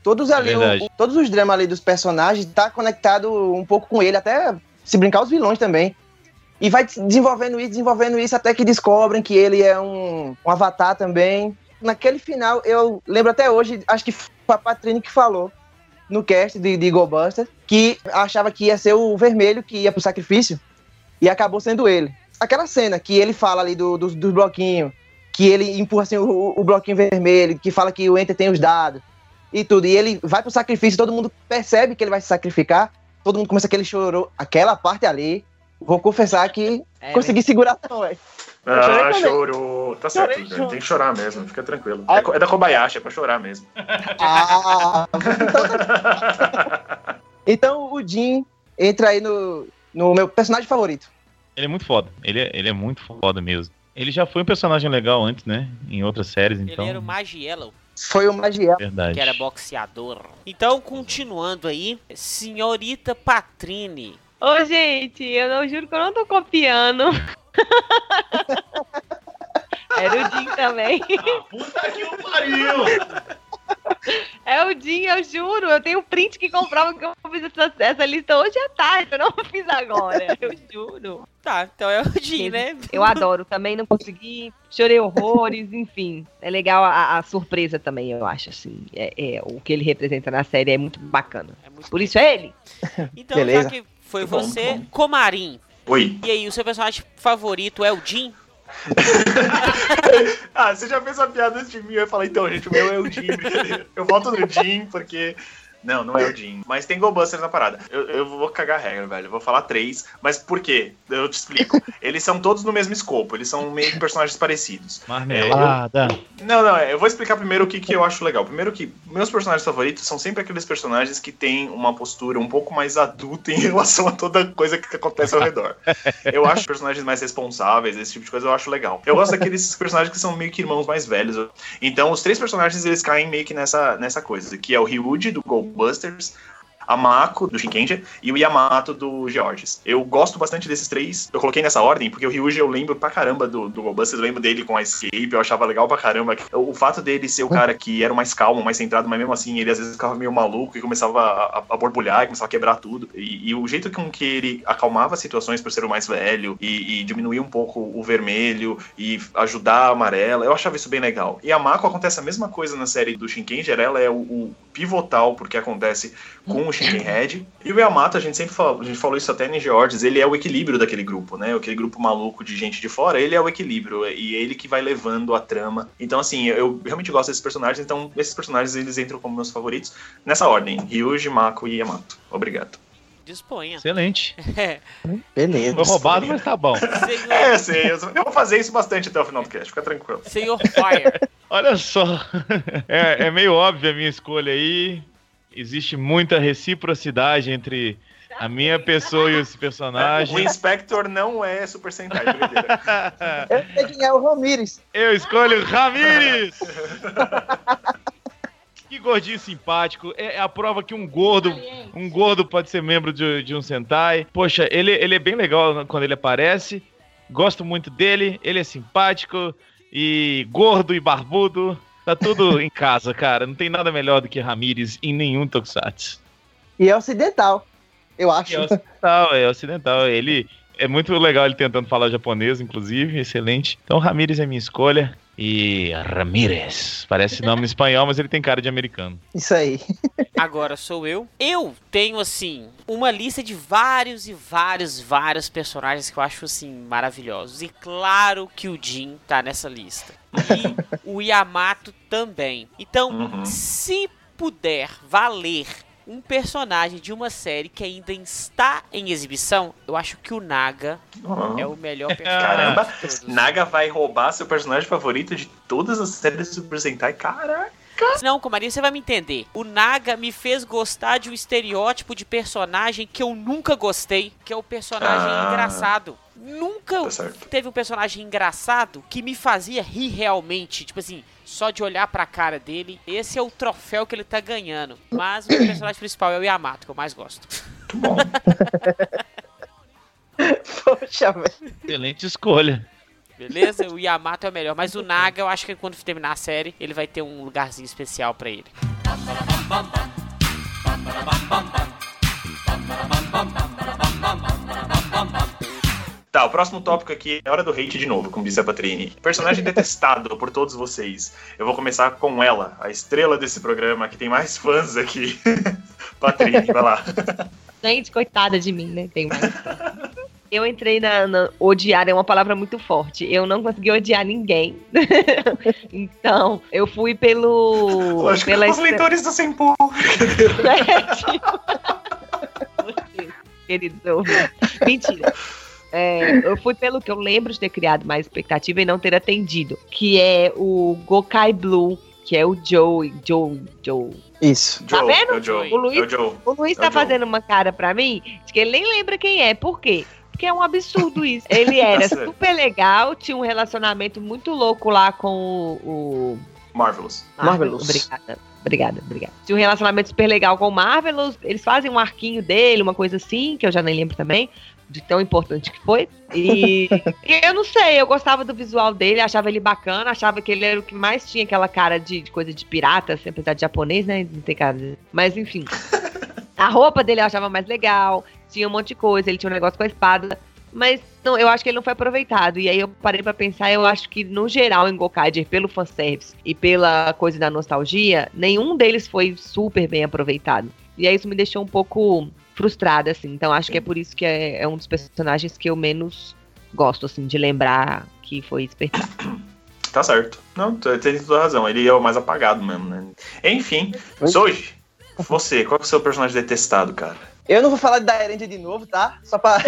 Todos ali, verdade. o- o- todos os dramas ali dos personagens tá conectado um pouco com ele, até se brincar os vilões também. E vai desenvolvendo isso, desenvolvendo isso, até que descobrem que ele é um, um avatar também. Naquele final, eu lembro até hoje, acho que foi a Patrine que falou no cast de, de Go Buster, que achava que ia ser o vermelho que ia pro sacrifício, e acabou sendo ele. Aquela cena que ele fala ali do, do, do bloquinho, que ele empurra assim, o, o bloquinho vermelho, que fala que o Enter tem os dados e tudo, e ele vai pro sacrifício, todo mundo percebe que ele vai se sacrificar, todo mundo começa aquele chorou, aquela parte ali, vou confessar que É, consegui segurar não, velho. Ah, chorou. Tá certo, Chorei, tem que chorar mesmo, fica tranquilo. Ah. É, é da Kobayashi, é pra chorar mesmo. Ah, então o Jin entra aí no, no meu personagem favorito. ele é muito foda. Ele é, ele é muito foda mesmo. Ele já foi um personagem legal antes, né? Em outras séries, então. Ele era o Magiello, Foi o Magiel. Verdade. que era boxeador. Então, continuando aí, senhorita Patrine, Ô, gente, eu não juro que eu não tô copiando. Era o Jim também. Ah, puta que o pariu! É o Jim, eu juro. Eu tenho print que comprova que eu fiz essa, essa lista hoje à tarde. Eu não fiz agora. Eu juro. Tá, então é o Jim, né? Eu adoro. Também não consegui. Chorei horrores, enfim. É legal a, a surpresa também, eu acho, assim. É, é, o que ele representa na série é muito bacana. É muito Por isso é ele. Então, Beleza. já que foi você, bom. Comarim. Oi. E aí, o seu personagem favorito é o Jim? Ah, você já fez uma piada antes de mim, eu ia falar, então, gente, o meu é o Jim. Eu volto no Jim, porque. Não, não é o Jim. Mas tem Goldbusters na parada. Eu, eu vou cagar a regra, velho. Eu vou falar três. Mas por quê? Eu te explico. Eles são todos no mesmo escopo. Eles são meio que personagens parecidos. Marmelada. Não, não, é, eu vou explicar primeiro o que, que eu acho legal. Primeiro que meus personagens favoritos são sempre aqueles personagens que têm uma postura um pouco mais adulta em relação a toda coisa que acontece ao redor. Eu acho personagens mais responsáveis, esse tipo de coisa eu acho legal. Eu gosto daqueles personagens que são meio que irmãos mais velhos. Então, os três personagens, eles caem meio que nessa, nessa coisa, que é o Ryuji, do Goldbusters, a Mako, do Shinkenja, e o Yamato, do Georges. Eu gosto bastante desses três. Eu coloquei nessa ordem, porque o Ryuji eu lembro pra caramba do, do Goldbusters, eu lembro dele com a Escape, eu achava legal pra caramba. O, o fato dele ser o cara que era o mais calmo, mais centrado, mas mesmo assim, ele às vezes ficava meio maluco e começava a, a, borbulhar, e começava a quebrar tudo. E, e o jeito com que ele acalmava as situações por ser o mais velho, e, e diminuir um pouco o vermelho, e ajudar a amarela, eu achava isso bem legal. E a Mako acontece a mesma coisa na série do Shinkenger, ela é o, o pivotal porque acontece com o Shinkenhead. E o Yamato, a gente sempre falou, a gente falou isso até em Georges, ele é o equilíbrio daquele grupo, né? Aquele grupo maluco de gente de fora, ele é o equilíbrio, e ele que vai levando a trama. Então, assim, eu realmente gosto desses personagens, então esses personagens eles entram como meus favoritos nessa ordem: Ryuji, Mako e Yamato. Obrigado. Disponha. Excelente. É. Beleza. Foi roubado, mas tá bom. Senhor, É, sim, eu eu vou fazer isso bastante até o final do cast, fica tranquilo. senhor Fire. Olha só. É, é meio óbvio a minha escolha aí. Existe muita reciprocidade entre a minha pessoa e esse O personagem. Inspector não é Super Sentai. Eu sei quem é o Ramires. Eu escolho Ramires! Que gordinho simpático. É é a prova que um gordo, um gordo pode ser membro de, de um Sentai. Poxa, ele, ele é bem legal quando ele aparece. Gosto muito dele. Ele é simpático e gordo e barbudo. Tá tudo em casa, cara. Não tem nada melhor do que Ramires em nenhum Tokusatsu. E é ocidental, eu acho. É ocidental, é ocidental. Ele é muito legal ele tentando falar japonês, inclusive, excelente. Então, Ramírez é minha escolha. E Ramírez. Parece nome espanhol, mas ele tem cara de americano. Isso aí. Agora sou eu. Eu tenho, assim, uma lista de vários e vários, vários personagens que eu acho, assim, maravilhosos. E claro que o Jin tá nessa lista. E o Yamato também. Então, Uhum. se puder valer um personagem de uma série que ainda está em exibição, eu acho que o Naga Uhum. é o melhor personagem Caramba, de todos. Naga vai roubar seu personagem favorito de todas as séries de Super Sentai. Caraca. Não, Comaria, você vai me entender. O Naga me fez gostar de um estereótipo de personagem que eu nunca gostei, que é o personagem Ah. engraçado. Nunca Tá teve um personagem engraçado que me fazia rir realmente. Tipo assim, só de olhar pra cara dele. Esse é o troféu que ele tá ganhando. Mas o meu personagem principal é o Yamato, que eu mais gosto. Muito bom. Poxa, velho. Excelente escolha. Beleza? O Yamato é o melhor. Mas o Naga, eu acho que quando terminar a série, ele vai ter um lugarzinho especial pra ele. Tá, o próximo tópico aqui é hora do hate de novo, como disse a Patrini. Personagem detestado por todos vocês. Eu vou começar com ela, a estrela desse programa, que tem mais fãs aqui. Patrini, vai lá. Gente, coitada de mim, né? Tem mais. Eu entrei na, na- Odiar é uma palavra muito forte. Eu não consegui odiar ninguém. então, eu fui pelo. Lógico, pela os leitores do Senpu. Sete. Vocês, queridos ouvintes. Mentira. É, eu fui pelo que eu lembro de ter criado mais expectativa e não ter atendido, que é o Gokai Blue, que é o Joe, Joe, Joe. Isso. Tá Joe, vendo? É o Joe. O Luiz- É o Joe. O Luiz É o tá Joe. fazendo uma cara pra mim de que ele nem lembra quem é. Por quê? Porque é um absurdo isso. Ele era Tá super legal, tinha um relacionamento muito louco lá com o, o Marvelous. Marvelous. Obrigada. Obrigada, obrigada. Tinha um relacionamento super legal com o Marvelous. Eles fazem um arquinho dele, uma coisa assim, que eu já nem lembro também, de tão importante que foi. E e eu não sei, eu gostava do visual dele, achava ele bacana, achava que ele era o que mais tinha aquela cara de, de coisa de pirata, assim, apesar de japonês, né? Não tem cara. de- Mas enfim. A roupa dele eu achava mais legal, tinha um monte de coisa, ele tinha um negócio com a espada. Mas não, eu acho que ele não foi aproveitado. E aí eu parei pra pensar, eu acho que no geral em Gokaiger, pelo fanservice e pela coisa da nostalgia, nenhum deles foi super bem aproveitado. E aí isso me deixou um pouco frustrada, assim. Então acho que é por isso que é, é um dos personagens que eu menos gosto, assim, de lembrar que foi desperdiçado. Tá certo. Não, tu- tem toda razão. Ele é o mais apagado mesmo, né? Enfim, Soji, você, qual que é o seu personagem detestado, cara? Eu não vou falar de Dairanger de novo, tá? Só pra.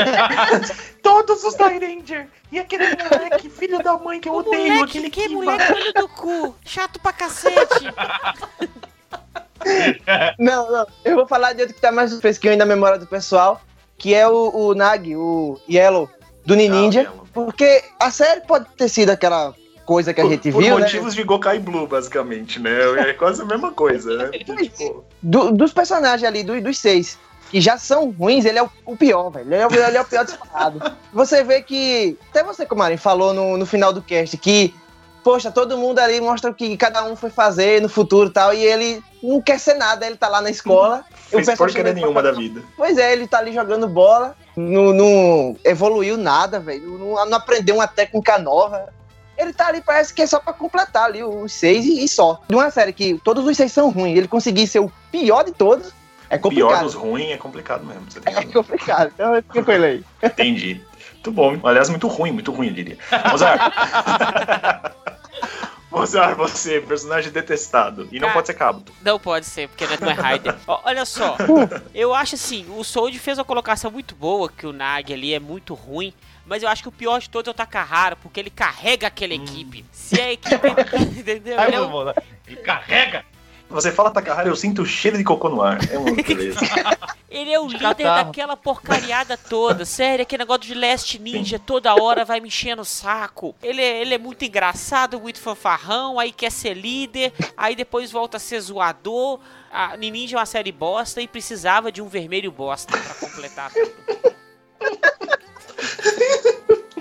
Todos os Ranger! E aquele moleque, filho da mãe que eu odeio, aquele que Kiba. moleque olho do cu. Chato pra cacete. não, não. Eu vou falar de outro que tá mais fresquinho ainda na memória do pessoal, que é o, o Nag, o Yellow, do Ninja. Ah, Yellow. porque a série pode ter sido aquela coisa que a Por, gente por viu, né? motivos de Gokai Blue, basicamente, né? É quase a mesma coisa, né? Tipo, Do- dos personagens ali, do- dos seis, que já são ruins, ele é o, o pior, velho. Ele é, o- ele é o pior disparado. Você vê que. Até você, Comarim, falou no, no final do cast que. Poxa, todo mundo ali mostra o que cada um foi fazer no futuro e tal, e ele não quer ser nada, ele tá lá na escola. fez porcaria nenhuma da vida. Pois é, ele tá ali jogando bola, não, não evoluiu nada, velho, não, não aprendeu uma técnica nova. Ele tá ali, parece que é só pra completar ali os seis e, e só. De uma série que todos os seis são ruins, ele conseguir ser o pior de todos, é O pior complicado. dos ruins é complicado mesmo. Você tem É complicado, então fica com ele aí. Entendi. Muito bom. Aliás, muito ruim, muito ruim, eu diria. Mozart. Mozart, você, personagem detestado. E não Cara. pode ser Kabuto. Não pode ser, porque não é Raider. Olha só, eu acho assim, o Sold fez uma colocação muito boa, que o Nag ali é muito ruim, mas eu acho que o pior de todos é o Takahara, porque ele carrega aquela equipe. Se a equipe... entendeu? Ai, Ele é um- Ele carrega! Você fala Takahara, eu sinto o cheiro de cocô no ar. É uma beleza. Ele é o De líder catarro. daquela porcariada toda. Sério, aquele negócio de Last Ninja toda hora vai me enchendo o saco. Ele é, ele é muito engraçado, muito fanfarrão, aí quer ser líder, aí depois volta a ser zoador. A Ninja é uma série bosta e precisava de um vermelho bosta pra completar tudo.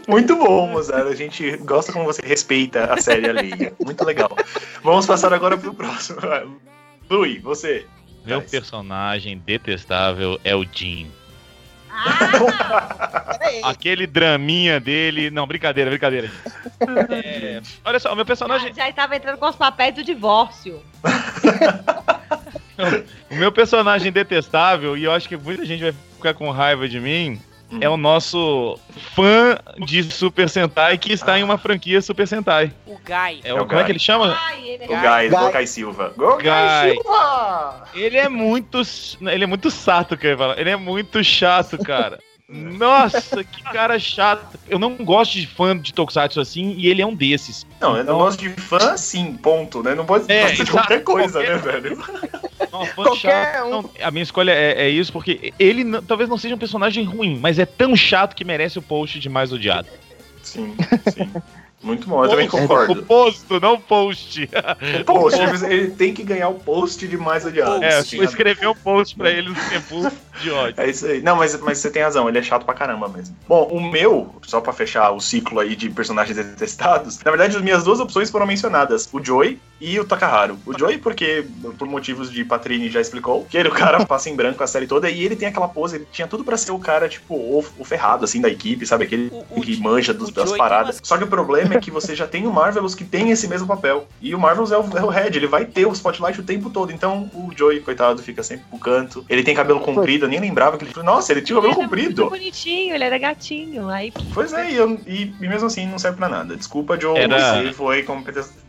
Muito bom, Mozart. A gente gosta como você respeita a série alheia. Muito legal. Vamos passar agora pro próximo. Lui, você. Meu personagem detestável é o Jim. Peraí. Aquele draminha dele. Não, brincadeira, brincadeira. É, olha só, o meu personagem. Já estava entrando com os papéis do divórcio. O meu personagem detestável, e eu acho que muita gente vai ficar com raiva de mim. É o nosso fã de Super Sentai que está em uma franquia Super Sentai. O Guy. É É o, como é Guy. que ele chama? Ai, ele O Guy. Guy, Guy. Gokai Silva. Gokai Guy. Silva! Ele é muito. Ele é muito sato, que. Ele é muito chato, cara. Nossa, que cara chato. Eu não gosto de fã de Tokusatsu assim, e ele é um desses. Não, eu não gosto de fã, sim, ponto, né? Não pode É, de exato, qualquer coisa, qualquer- né, velho? Não, fã Qualquer chato. um. Não, a minha escolha é, é isso, porque ele não- talvez não seja um personagem ruim, mas é tão chato que merece o post de mais odiado. Sim, sim. Muito bom, eu também O concordo. posto, não post. O post, ele tem que ganhar o post de mais odiado. É, vou escrever um post pra ele no tempo de ódio. É isso aí. Não, mas, mas você tem razão, ele é chato pra caramba mesmo. Bom, o meu, só pra fechar o ciclo aí de personagens detestados, na verdade as minhas duas opções foram mencionadas, o Joey e o Takaharu. O Joey porque, por motivos de Patrini já explicou, que ele o cara passa em branco a série toda e ele tem aquela pose, ele tinha tudo pra ser o cara, tipo, o, o ferrado, assim, da equipe, sabe? Aquele O- o que manja dos, o das paradas. umas- Só que o problema é que você já tem o Marvelous que tem esse mesmo papel. E o Marvelous é o, é o Red, ele vai ter o spotlight o tempo todo. Então o Joey, coitado, fica sempre pro canto. Ele tem cabelo comprido, eu nem lembrava que ele. Nossa, ele tinha cabelo Ele era comprido. muito bonitinho, ele era gatinho. Aí, Pois é, e, eu- e- e mesmo assim não serve pra nada. Desculpa, Joe, Era- você foi como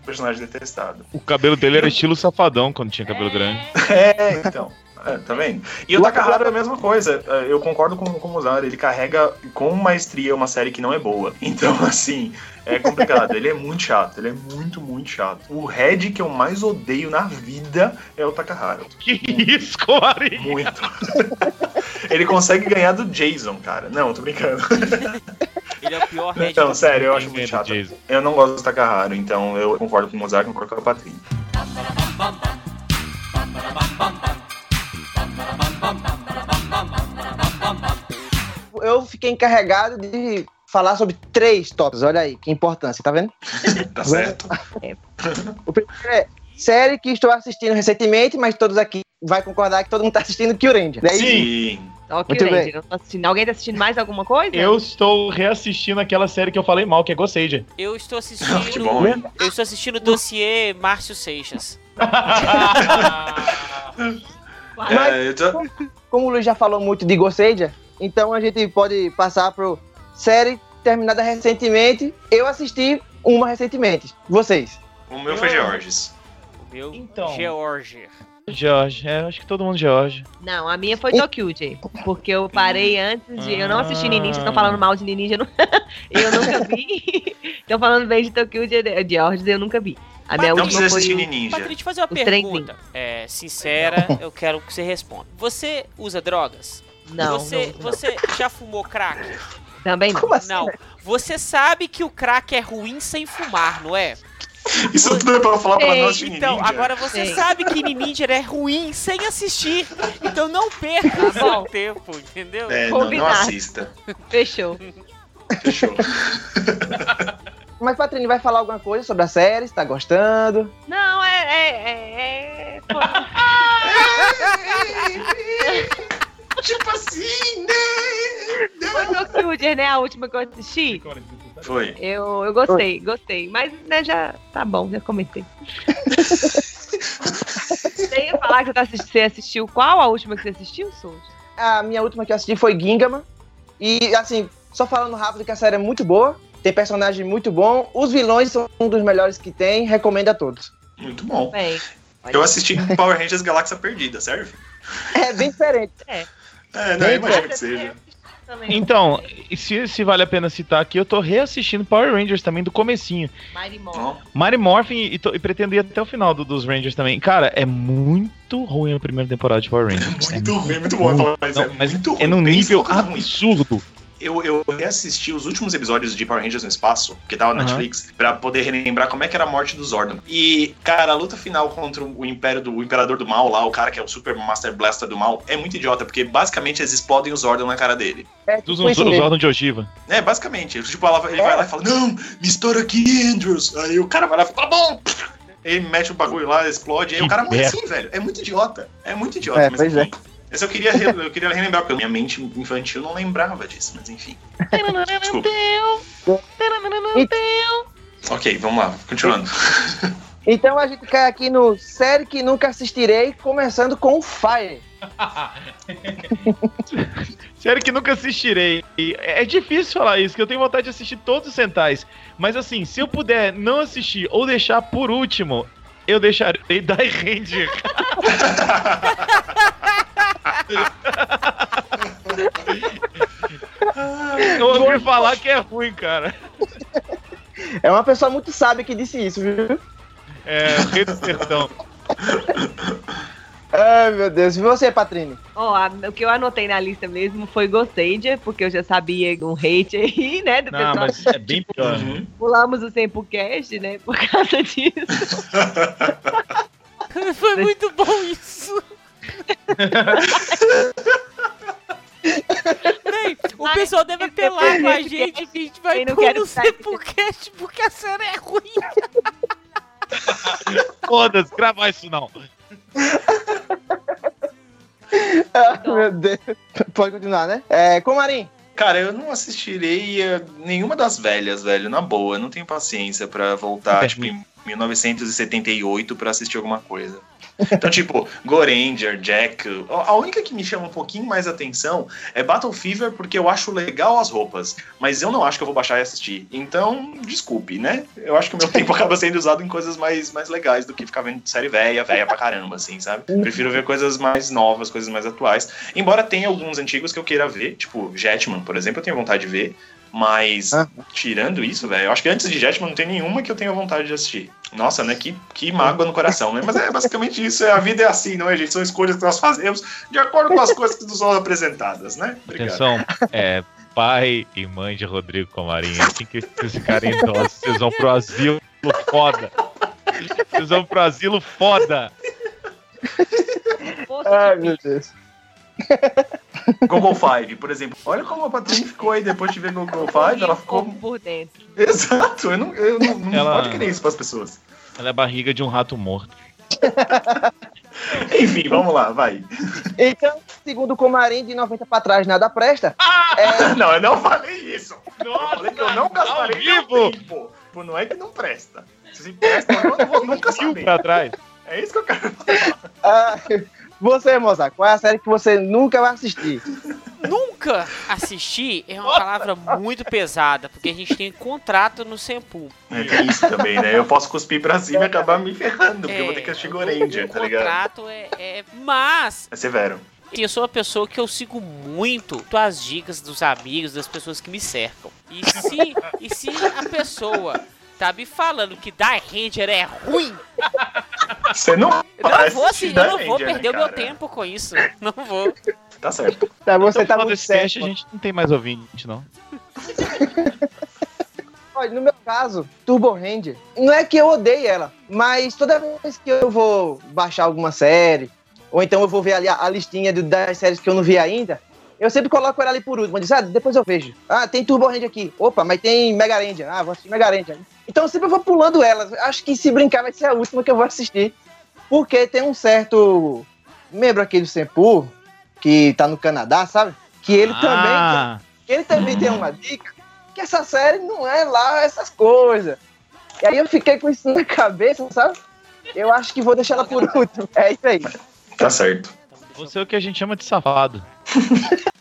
personagem detestado. O cabelo dele era estilo safadão quando tinha cabelo grande. É, então. É, tá vendo? E o Takahara é a mesma coisa. É, Eu concordo com, com o Mozart. Ele carrega com maestria uma série que não é boa. Então, assim, é complicado. ele é muito chato. Ele é muito, muito chato. O Red que eu mais odeio na vida é o Takahara. Que isso, Comarim? Muito. ele consegue ganhar do Jason, cara. Não, tô brincando. Ele Ele é o pior Red Então, do sério, eu acho muito medo, chato. Jason. Eu não gosto do Takaharo, então eu concordo com o Mozart, concordo com a Patrícia. Eu fiquei encarregado de falar sobre três tópicos. Olha aí, que importância, tá vendo? Tá certo? O primeiro é série que estou assistindo recentemente, mas todos aqui vai concordar que todo mundo tá assistindo Kyuranger. Daí, Sim. Ó, que Muito bem. assistindo. Alguém tá assistindo mais alguma coisa? Eu estou reassistindo aquela série que eu falei mal, que é Gosseja. Eu estou que assistindo. bom, hein? eu estou assistindo o dossiê Márcio Seixas. É, eu tô- como o Luiz já falou muito de Gosseja, então a gente pode passar pro série terminada recentemente. Eu assisti uma recentemente. Vocês? O meu foi Georges. O meu Então. George. Jorge, é, acho que todo mundo Jorge. Não, a minha foi Tokyo, Jay. Porque eu parei antes de. Eu não assisti Ninja, estão falando mal de Ninja. Eu, não- eu nunca vi. Estão falando bem de Tokyo de George, eu nunca vi. A minha Não última precisa foi. assistir o- Ninja. Patrícia, fazer uma pergunta. É, sincera, eu quero que você responda. Você usa drogas? Não, Você, não, não. você já fumou crack? Também não. Como assim? Não. Você sabe que o crack é ruim sem fumar, não é? Isso tudo é pra falar pra Ei, nós de Então, Ninja. agora você Sim. sabe que Ninja é ruim sem assistir. Então não perca Tá seu tempo, entendeu? É, não, não assista. Fechou. Fechou. Mas Patrícia vai falar alguma coisa sobre a série? Está gostando? Não, é. é, é, é- tipo assim, né? Foi Tokyo, né? A última que eu assisti. Foi. Eu, eu gostei, gostei. Mas, né, já tá bom, já comentei. Você ia falar que você, tá assisti- você assistiu qual a última que você assistiu, Souza? A minha última que eu assisti foi Gingaman. E, assim, só falando rápido que a série é muito boa. Tem personagem muito bom. Os vilões são um dos melhores que tem. Recomendo a todos. Muito bom. Bem. Eu assisti Power Rangers Galáxia Perdida, serve? É bem diferente. É, não, Bem, imagino que seja. Então, se, se vale a pena citar aqui, eu tô reassistindo Power Rangers também do comecinho. Mighty Morphin. Mary Morphin e, e pretendo ir até o final do- dos Rangers também. Cara, é muito ruim a primeira temporada de Power Rangers. É Muito ruim, muito bom falar, mas Não, é mas é num nível absurdo. Eu, eu reassisti os últimos episódios de Power Rangers no Espaço, que tava na Aham. Netflix, pra poder relembrar como é que era a morte do Zordon. E, cara, a luta final contra o Império do o Imperador do Mal lá, o cara que é o Super Master Blaster do Mal, é muito idiota, porque basicamente eles explodem o Zordon na cara dele. É tipo os. Ordem de Ogiva. É, basicamente. Tipo, ela- ele vai lá e fala, não, me estoura aqui, Andrews. Aí o cara vai lá e fala, tá bom. Ele mete o bagulho lá, explode, aí Que o cara morre assim, velho. É muito idiota. É muito idiota, É, mas pois é. Esse eu queria, eu queria relembrar, porque minha mente infantil não lembrava disso, mas enfim. Desculpa. Ok, vamos lá, continuando. Então a gente cai aqui no série que nunca assistirei, começando com Fire. Sério que nunca assistirei. É difícil falar isso, que eu tenho vontade de assistir todos os Sentais. Mas assim, se eu puder não assistir ou deixar por último, eu deixarei Die Ranger. Eu ouvi falar que é ruim, cara. É uma pessoa muito sábia que disse isso, viu? É, Rei do Sertão. Ai, meu Deus. E você, Patrine? Ó, a- o que eu anotei na lista mesmo foi Gostadia, porque eu já sabia um hate aí, né, do Não, pessoal. mas é bem pior. Uhum. Pulamos o Tempo Cast, né, por causa disso. Foi muito bom isso. Bem, o Ai, pessoal deve apelar com a gente que a gente vai pôr no Sepulcast porque a série é ruim. Foda-se, gravar isso não. Ah, meu Deus. Pode continuar, né? É, Comarim. Cara, eu não assistirei eh, nenhuma das velhas, velho, na boa. Eu não tenho paciência pra voltar, É. tipo, em 1978 pra assistir alguma coisa. Então, tipo, Goranger, Jack. A única que me chama um pouquinho mais atenção é Battle Fever, porque eu acho legal as roupas. Mas eu não acho que eu vou baixar e assistir. Então, desculpe, né? Eu acho que o meu tempo acaba sendo usado em coisas mais, mais legais do que ficar vendo série velha, velha pra caramba, assim, sabe? Prefiro ver coisas mais novas, coisas mais atuais. Embora tenha alguns antigos que eu queira ver, tipo Jetman, por exemplo, eu tenho vontade de ver. Mas, Ah. tirando isso, velho, eu acho que antes de Jetman não tem nenhuma que eu tenha vontade de assistir. Nossa, né? Que, que mágoa no coração, né? Mas é basicamente isso. é- A vida é assim, não é, gente? São escolhas que nós fazemos de acordo com as coisas que nos são apresentadas, né? Obrigado. Atenção, é, pai e mãe de Rodrigo Comarim. Assim que vocês ficarem idosos, vocês vão pro asilo foda. Vocês vão pro asilo foda. Ai, meu Deus. Google Five, por exemplo. Olha como a Patrícia ficou aí depois de ver Google Five, ela ficou. por dentro. Exato, eu não, eu não, não Ela- pode crer isso pras pessoas. Ela é a barriga de um rato morto. Enfim, vamos lá, vai. Então, segundo o Comarim, de 90 pra trás nada presta. Não, eu não falei isso. eu falei que eu não gastarei vivo. tempo. Não é que não presta. Se presta, eu não vou nunca saber. pra trás? É isso que eu quero falar. Ah, você, Mozart, qual é a série que você nunca vai assistir? Nunca assistir é uma palavra muito pesada, porque a gente tem contrato no Sempu. É, tem isso também, né? Eu posso cuspir pra cima e acabar me ferrando, porque eu vou ter que assistir Goranger, o tá ligado? contrato é, é- Mas É severo. eu sou uma pessoa que eu sigo muito as dicas dos amigos, das pessoas que me cercam. E se, e se a pessoa tá me falando que Dark Ranger é ruim, Você não eu não vou, assistir assim, eu não vou Ranger, né, perder o meu cara? tempo com isso. Não vou. Tá certo. Tá, você Então, tá muito cast, certo. a gente não tem mais ouvinte, não. Olha, no meu caso, Turbo Ranger, não é que eu odeie ela, mas toda vez que eu vou baixar alguma série, ou então eu vou ver ali a, a listinha do- das séries que eu não vi ainda, eu sempre coloco ela ali por último. Digo, ah, depois eu vejo. Ah, tem Turbo Ranger aqui. Opa, mas tem Mega Ranger. Ah, vou assistir Mega Ranger. Então eu sempre vou pulando elas. Acho que se brincar vai ser a última que eu vou assistir. Porque tem um certo membro aqui do Sempu, que tá no Canadá, sabe? Que ele também Ah, ele também tem uma dica que essa série não é lá essas coisas. E aí eu fiquei com isso na cabeça, sabe? Eu acho que vou deixar ela por último. É isso aí. Tá certo. você é o que a gente chama de safado.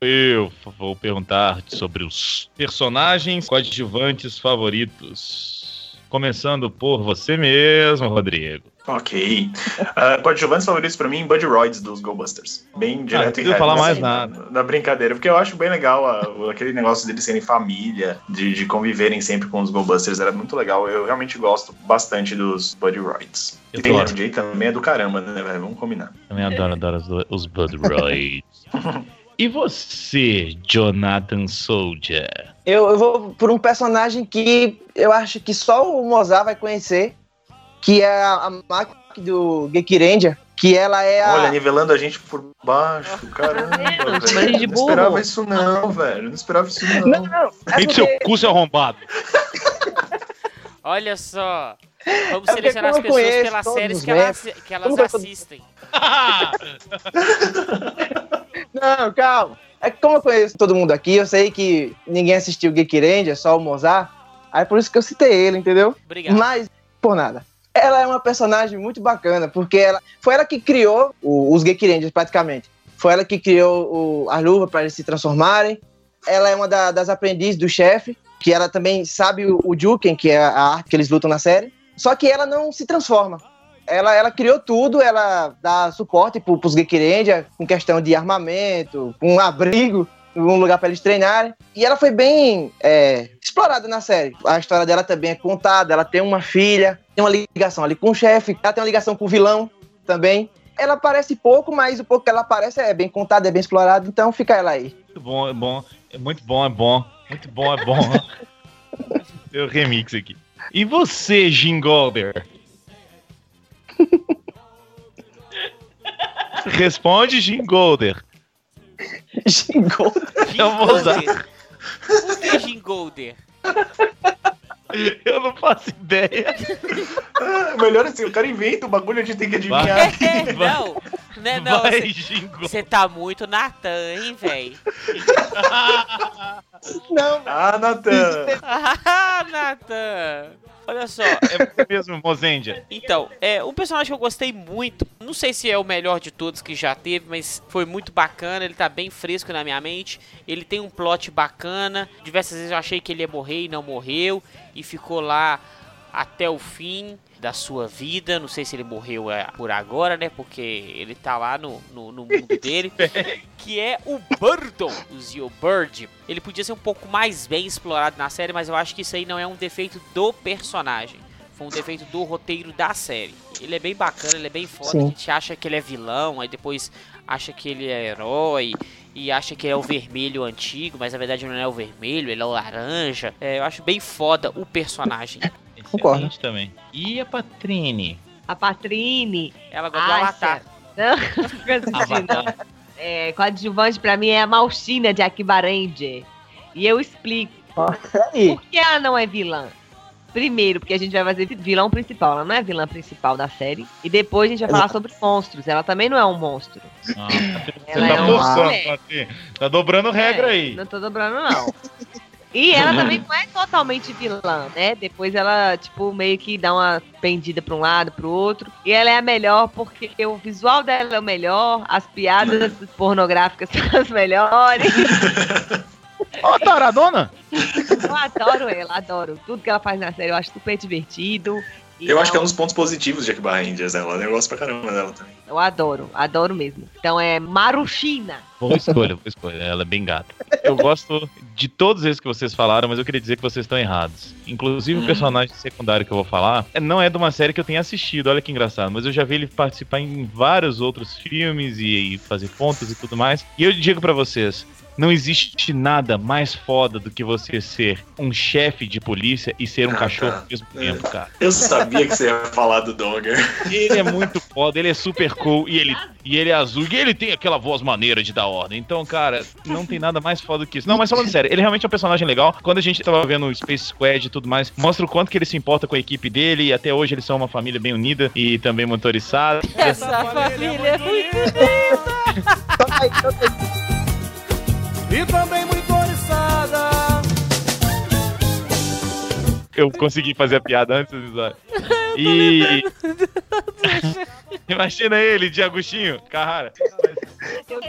Eu vou perguntar sobre os personagens coadjuvantes favoritos. Começando por você mesmo, Rodrigo. Ok. Uh, coadjuvantes favoritos pra mim, Buddy Royds dos Go Busters. Bem direto não e reto. falar mais assim, nada. Na, brincadeira, porque eu acho bem legal a- aquele negócio deles serem família, de, de conviverem sempre com os Go Busters. Era muito legal. Eu realmente gosto bastante dos Buddy Royds. E tem. MJ também é do caramba, né, velho? Vamos combinar. Também adoro, adoro os, os Bud Royds. E você, Jonathan Soldier? Eu, eu vou por um personagem que eu acho que só o Mozart vai conhecer, que é a, a Maki do Geki Ranger, que ela é a... Olha, nivelando a gente por baixo. Caramba, velho. Não esperava isso não, velho. Não esperava isso não. Não, não, é Vem pro seu porque- cu, seu arrombado. Olha só. Vamos É porque selecionar as pessoas conheço pelas séries que elas, que elas assistem. Não, calma. É que como eu conheço todo mundo aqui, eu sei que ninguém assistiu Geki Ranger, só o Mozart, aí por isso que eu citei ele, entendeu? Obrigado. Mas, por nada. Ela é uma personagem muito bacana, porque ela foi ela que criou o- os Geki Rangers, praticamente. Foi ela que criou o, as luvas para eles se transformarem. Ela é uma da- das aprendizes do chefe, que ela também sabe o, o Juken, que é a arte que eles lutam na série. Só que ela não se transforma. Ela, ela criou tudo, ela dá suporte para os Geki Ranger, com questão de armamento, com um abrigo, um lugar para eles treinarem. E ela foi bem é, explorada na série. A história dela também é contada, ela tem uma filha, tem uma ligação ali com o chefe, ela tem uma ligação com o vilão também. Ela aparece pouco, mas o pouco que ela aparece é bem contado, é bem explorado, então fica ela aí. Muito bom, é bom. É muito bom, é bom. Muito bom, é bom. Tem o remix aqui. E você, Jim Golder? Responde, Jim Golder. Xingou. Eu vou usar. Por que Jim Golder? Eu não faço ideia. Ah, melhor assim, o cara inventa o bagulho, a gente tem que adivinhar. É, não, né, não. Jim Golder. você tá muito Natan, hein, velho? Não, Ah, Natan. Ah, Natan! Olha só, É você mesmo, Mozendia. então, é um personagem que eu gostei muito. Não sei se é o melhor de todos que já teve, mas foi muito bacana. Ele tá bem fresco na minha mente. Ele tem um plot bacana. Diversas vezes eu achei que ele ia morrer e não morreu. E ficou lá até o fim da sua vida. Não sei se ele morreu é, por agora, né? Porque ele tá lá no, no, no mundo dele. que é o Burdon, o Zio Bird. Ele podia ser um pouco mais bem explorado na série, mas eu acho que isso aí não é um defeito do personagem. Foi um defeito do roteiro da série. Ele é bem bacana, ele é bem foda. Sim. A gente acha que ele é vilão, aí depois acha que ele é herói e acha que é o vermelho antigo, mas na verdade não é o vermelho, ele é o laranja. É, eu acho bem foda o personagem. Concordo. Excelente também. E a Patrine? A Patrine. Ela gosta acha- Avatar. Não, assistindo. Avatar. É, coadjuvante pra mim é a Malchina de Akiba Ranger. E eu explico. Aí, Por que ela não é vilã? Primeiro, porque a gente vai fazer vilão principal. Ela não é vilã principal da série. E depois a gente vai falar sobre monstros. Ela também não é um monstro. Ah, você Ela tá é forçando. Tá dobrando regra É, aí. Não tô dobrando, não. E ela também não é totalmente vilã, né? Depois ela, tipo, meio que dá uma pendida pra um lado, pro outro. E ela é a melhor porque o visual dela é o melhor, as piadas pornográficas são as melhores. Ó, Taradona! Eu adoro ela, adoro. Tudo que ela faz na série eu acho super divertido. E Eu acho que é um não- dos pontos positivos de Akiba Rangers, ela. Eu gosto pra caramba dela também. Eu adoro, adoro mesmo. Então é Marushina. Boa escolha, boa escolha. Ela é bem gata. Eu gosto de todos esses que vocês falaram, mas eu queria dizer que vocês estão errados. Inclusive o personagem secundário que eu vou falar é- não é de uma série que eu tenha assistido, olha que engraçado, mas eu já vi ele participar em vários outros filmes e, e fazer contas e tudo mais. E eu digo pra vocês, não existe nada mais foda do que você ser um chefe de polícia e ser um Ah, cachorro tá. ao mesmo tempo, cara. Eu sabia que você ia falar do Dogger. Ele é muito foda, ele é super cool e ele, e ele é azul e ele tem aquela voz maneira de dar ordem. Então, cara, não tem nada mais foda do que isso. Não, mas falando sério, ele realmente é um personagem legal. Quando a gente tava vendo o Space Squad e tudo mais, mostra o quanto que ele se importa com a equipe dele e até hoje eles são uma família bem unida e também motorizada. Essa família é muito toca aí, toca aí. E também muito oriçada. Eu consegui fazer a piada antes episódio. E. Imagina ele de Agostinho Carrara.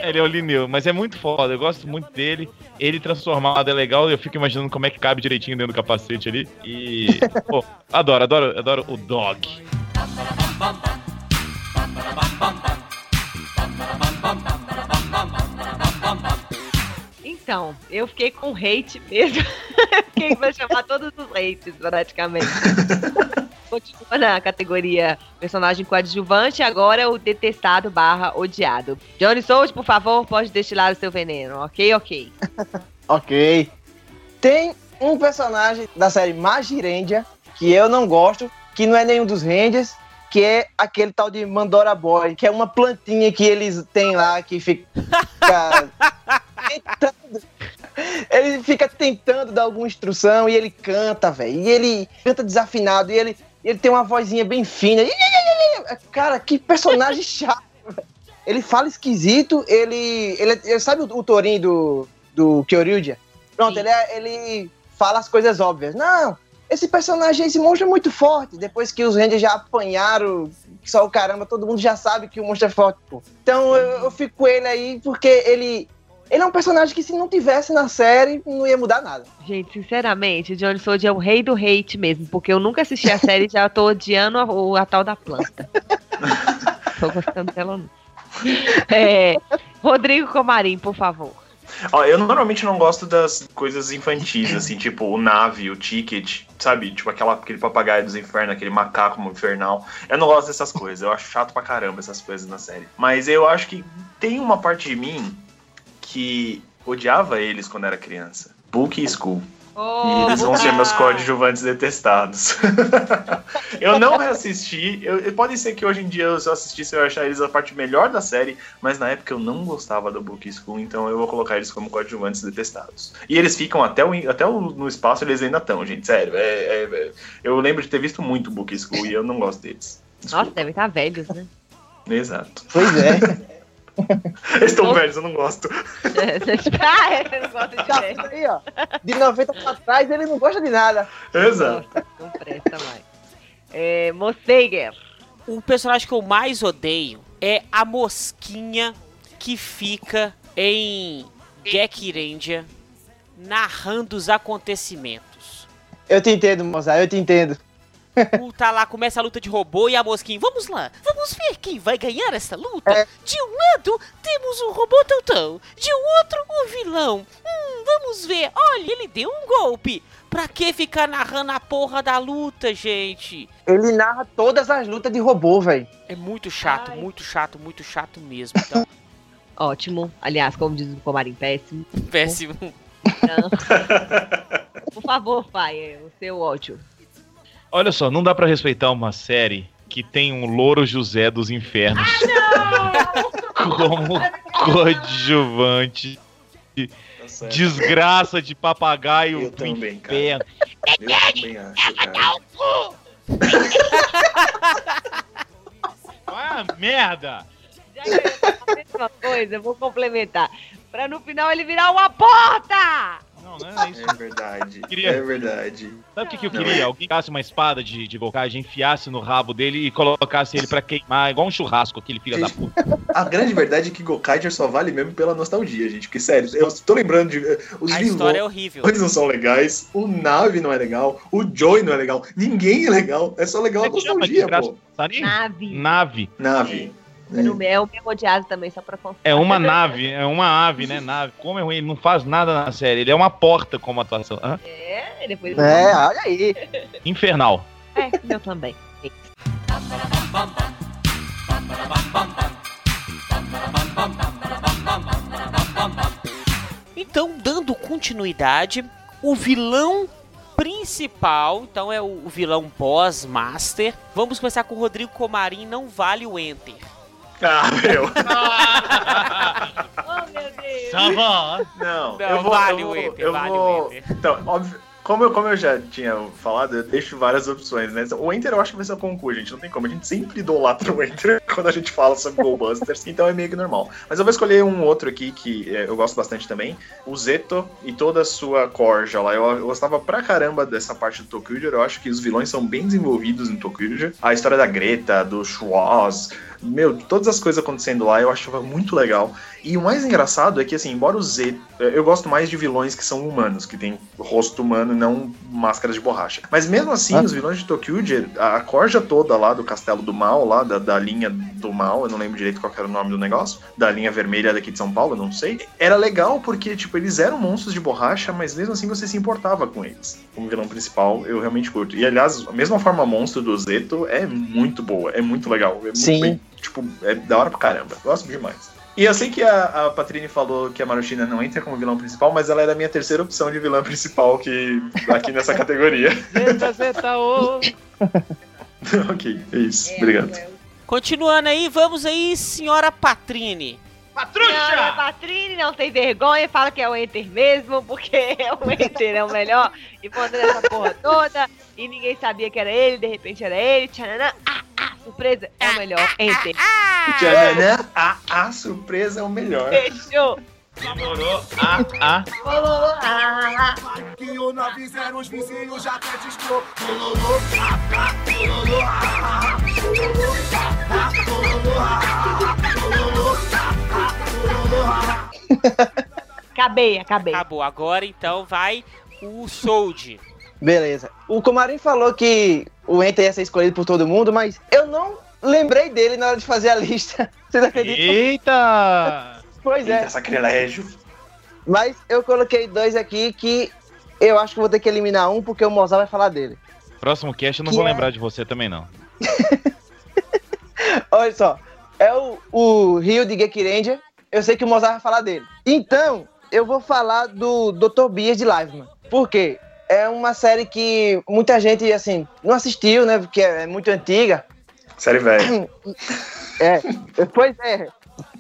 Ele é o Lineu, mas é muito foda. Eu gosto muito dele. Ele transformado é legal. Eu fico imaginando como é que cabe direitinho dentro do capacete ali. E. Pô, adoro, adoro, adoro o Dog. Então, eu fiquei com hate mesmo. fiquei pra chamar todos os hates, praticamente. Continua na categoria personagem coadjuvante, agora o detestado barra odiado. Johnny Souls, por favor, pode destilar o seu veneno, ok? Ok. Ok. Tem um personagem da série Magirendia que eu não gosto, que não é nenhum dos Rangers, que é aquele tal de Mandora Boy, que é uma plantinha que eles têm lá que fica tentando. Ele fica tentando dar alguma instrução e ele canta, velho. E ele canta desafinado e ele, ele tem uma vozinha bem fina. Cara, que personagem chato. Ele fala esquisito, ele. ele, ele sabe o, o Torinho do, do Kyoryuja? Pronto, Sim. ele, é- ele fala as coisas óbvias. Não, esse personagem, esse monstro é muito forte. Depois que os Rangers já apanharam, só o caramba, todo mundo já sabe que o monstro é forte, pô. Então eu, eu fico com ele aí porque ele. Ele é um personagem que se não tivesse na série, não ia mudar nada. Gente, sinceramente, Johnny Souls é o rei do hate mesmo, porque eu nunca assisti a série e já tô odiando a, o- a tal da planta. tô gostando dela não. É, Rodrigo Comarim, por favor. Ó, eu normalmente não gosto das coisas infantis, assim, tipo o nave, o ticket, sabe? Tipo aquela, aquele papagaio dos infernos, aquele macaco infernal. Eu não gosto dessas coisas, eu acho chato pra caramba essas coisas na série. Mas eu acho que tem uma parte de mim que odiava eles quando era criança. Book e School. E eles vão ser meus coadjuvantes detestados. eu não reassisti. Eu, pode ser que hoje em dia, eu, se eu assistisse, eu ia achar eles a parte melhor da série. Mas na época eu não gostava do Book School, então eu vou colocar eles como coadjuvantes detestados. E eles ficam até, o, até o, no espaço, eles ainda estão, gente. Sério. é- é- é- eu lembro de ter visto muito Book School e eu não gosto deles. Nossa, Desculpa. devem estar velhos, né? Exato. Pois é. Eles estão velhos, eu não gosto. ah, é, não de velho. aí, ó. De 90 pra trás, ele não gosta de nada. Exato. Não presta mais. É. O personagem que eu mais odeio é a mosquinha que fica em Jack Ranger narrando os acontecimentos. Eu te entendo, moça, eu te entendo. O- Tá lá, começa a luta de robô e a mosquinha. Vamos lá, vamos ver quem vai ganhar essa luta. É. De um lado temos o robô Tantão, de um outro o vilão. Hum, vamos ver. Olha, ele deu um golpe. Pra que ficar narrando a porra da luta, gente? Ele narra todas as lutas de robô, velho. É muito chato, Ai. muito chato, muito chato mesmo. Então, Ótimo. Aliás, como diz o Comarim, péssimo. péssimo. Então, Por favor, pai, o seu ótimo. Olha só, não dá pra respeitar uma série que tem um louro José dos Infernos como coadjuvante. Tá. Desgraça de papagaio Eu do também, cara. inferno. Eu também acho, cara. Ah, merda! Já a mesma coisa, eu vou complementar. Pra no final ele virar uma porta! Não, não é isso. É verdade. Queria- É verdade. Sabe o que, que eu Não, queria? é. Alguém pegasse uma espada de, de Gokage, enfiasse no rabo dele e colocasse ele pra queimar, igual um churrasco, aquele filho da Gente, puta. A grande verdade é que Gokaiger só vale mesmo pela nostalgia, gente. Porque, sério, eu tô lembrando de. eh, Os A vilões história é horrível. não são legais, o Nave não é legal, o Joy não é legal, ninguém é legal. É só legal a Como é nostalgia, pô. Nave. Nave. Nave. É. no- É o mesmo odiado também, só pra constar. É uma nave, é uma ave, né? Nave. Como é ruim, ele não faz nada na série. Ele é uma porta como atuação. Hã? É, depois. É, olha aí. Infernal. É, meu também. Então, dando continuidade, o vilão principal, então é o o vilão boss master. Vamos começar com o Rodrigo Comarim, não vale o enter. Ah, meu. Oh, meu Deus! Savó. Não, Não, eu vou. vale eu o Enter, eu vale vou- o Enter. Então, óbvio. Como eu, como eu já tinha falado, eu deixo várias opções, né? O Enter eu acho que vai ser o concurso, gente. Não tem como. A gente sempre idolatra o Enter quando a gente fala sobre Goldbusters, então é meio que normal. Mas eu vou escolher um outro aqui que é, eu gosto bastante também. O Zeto e toda a sua corja lá. Eu, eu gostava pra caramba dessa parte do Tokuger. Eu acho que os vilões são bem desenvolvidos no Tokuger. A história da Greta, do Schwarz, meu, todas as coisas acontecendo lá eu achava muito legal. E o mais engraçado é que, assim, embora o Z. Eu gosto mais de vilões que são humanos, que tem rosto humano e não máscaras de borracha. Mas mesmo assim, Ah. os vilões de Tokyuger, a corja toda lá do Castelo do Mal, lá da, da linha do Mal, eu não lembro direito qual era o nome do negócio, da linha vermelha daqui de São Paulo, não sei. Era legal porque, tipo, eles eram monstros de borracha, mas mesmo assim você se importava com eles. Como vilão principal, eu realmente curto. E aliás, a mesma forma monstro do Zeto é muito boa, é muito legal. É muito Sim. bem- tipo, é da hora pra caramba. Gosto demais. E eu sei que a, a Patrine falou que a Marushina não entra como vilão principal, mas ela era a minha terceira opção de vilã principal que aqui nessa categoria. Zeta, zeta, ô. ok, é isso. Obrigado. Continuando aí, vamos aí, senhora Patrine. Senhora Patrine não tem vergonha, fala que é o Enter mesmo, porque o Enter é o melhor. E manda essa porra toda. E ninguém sabia que era ele, de repente era ele. Tchananã, ah, surpresa, é o melhor. Enter. Tchananã, a, a surpresa é o melhor. Fechou. Demorou. Ah, ah. Falou, ah, Que o 90 os vizinhos já até discou. Bololô, ah, ah, bololô, ah, ah, bololô, ah, ah, bololô, ah, ah, bololô, ah, ah, bololô, ah, ah. Acabei, acabei. Acabou. Agora então vai o Sold. Beleza. O Comarim falou que o Enter ia ser escolhido por todo mundo, mas eu não lembrei dele na hora de fazer a lista. Vocês acreditam? Eita! Pois é. Eita, sacrilégio. Mas eu coloquei dois aqui que eu acho que vou ter que eliminar um porque o Mozart vai falar dele. Próximo cast eu não Que vou é- lembrar de você também, não. Olha só. É o, o Rio de Gekiranger. Eu sei que o Mozart vai falar dele. Então, eu vou falar do Dr. Bias de Liveman. Por quê? É uma série que muita gente, assim, não assistiu, né? Porque é muito antiga. Série velho. É, pois é.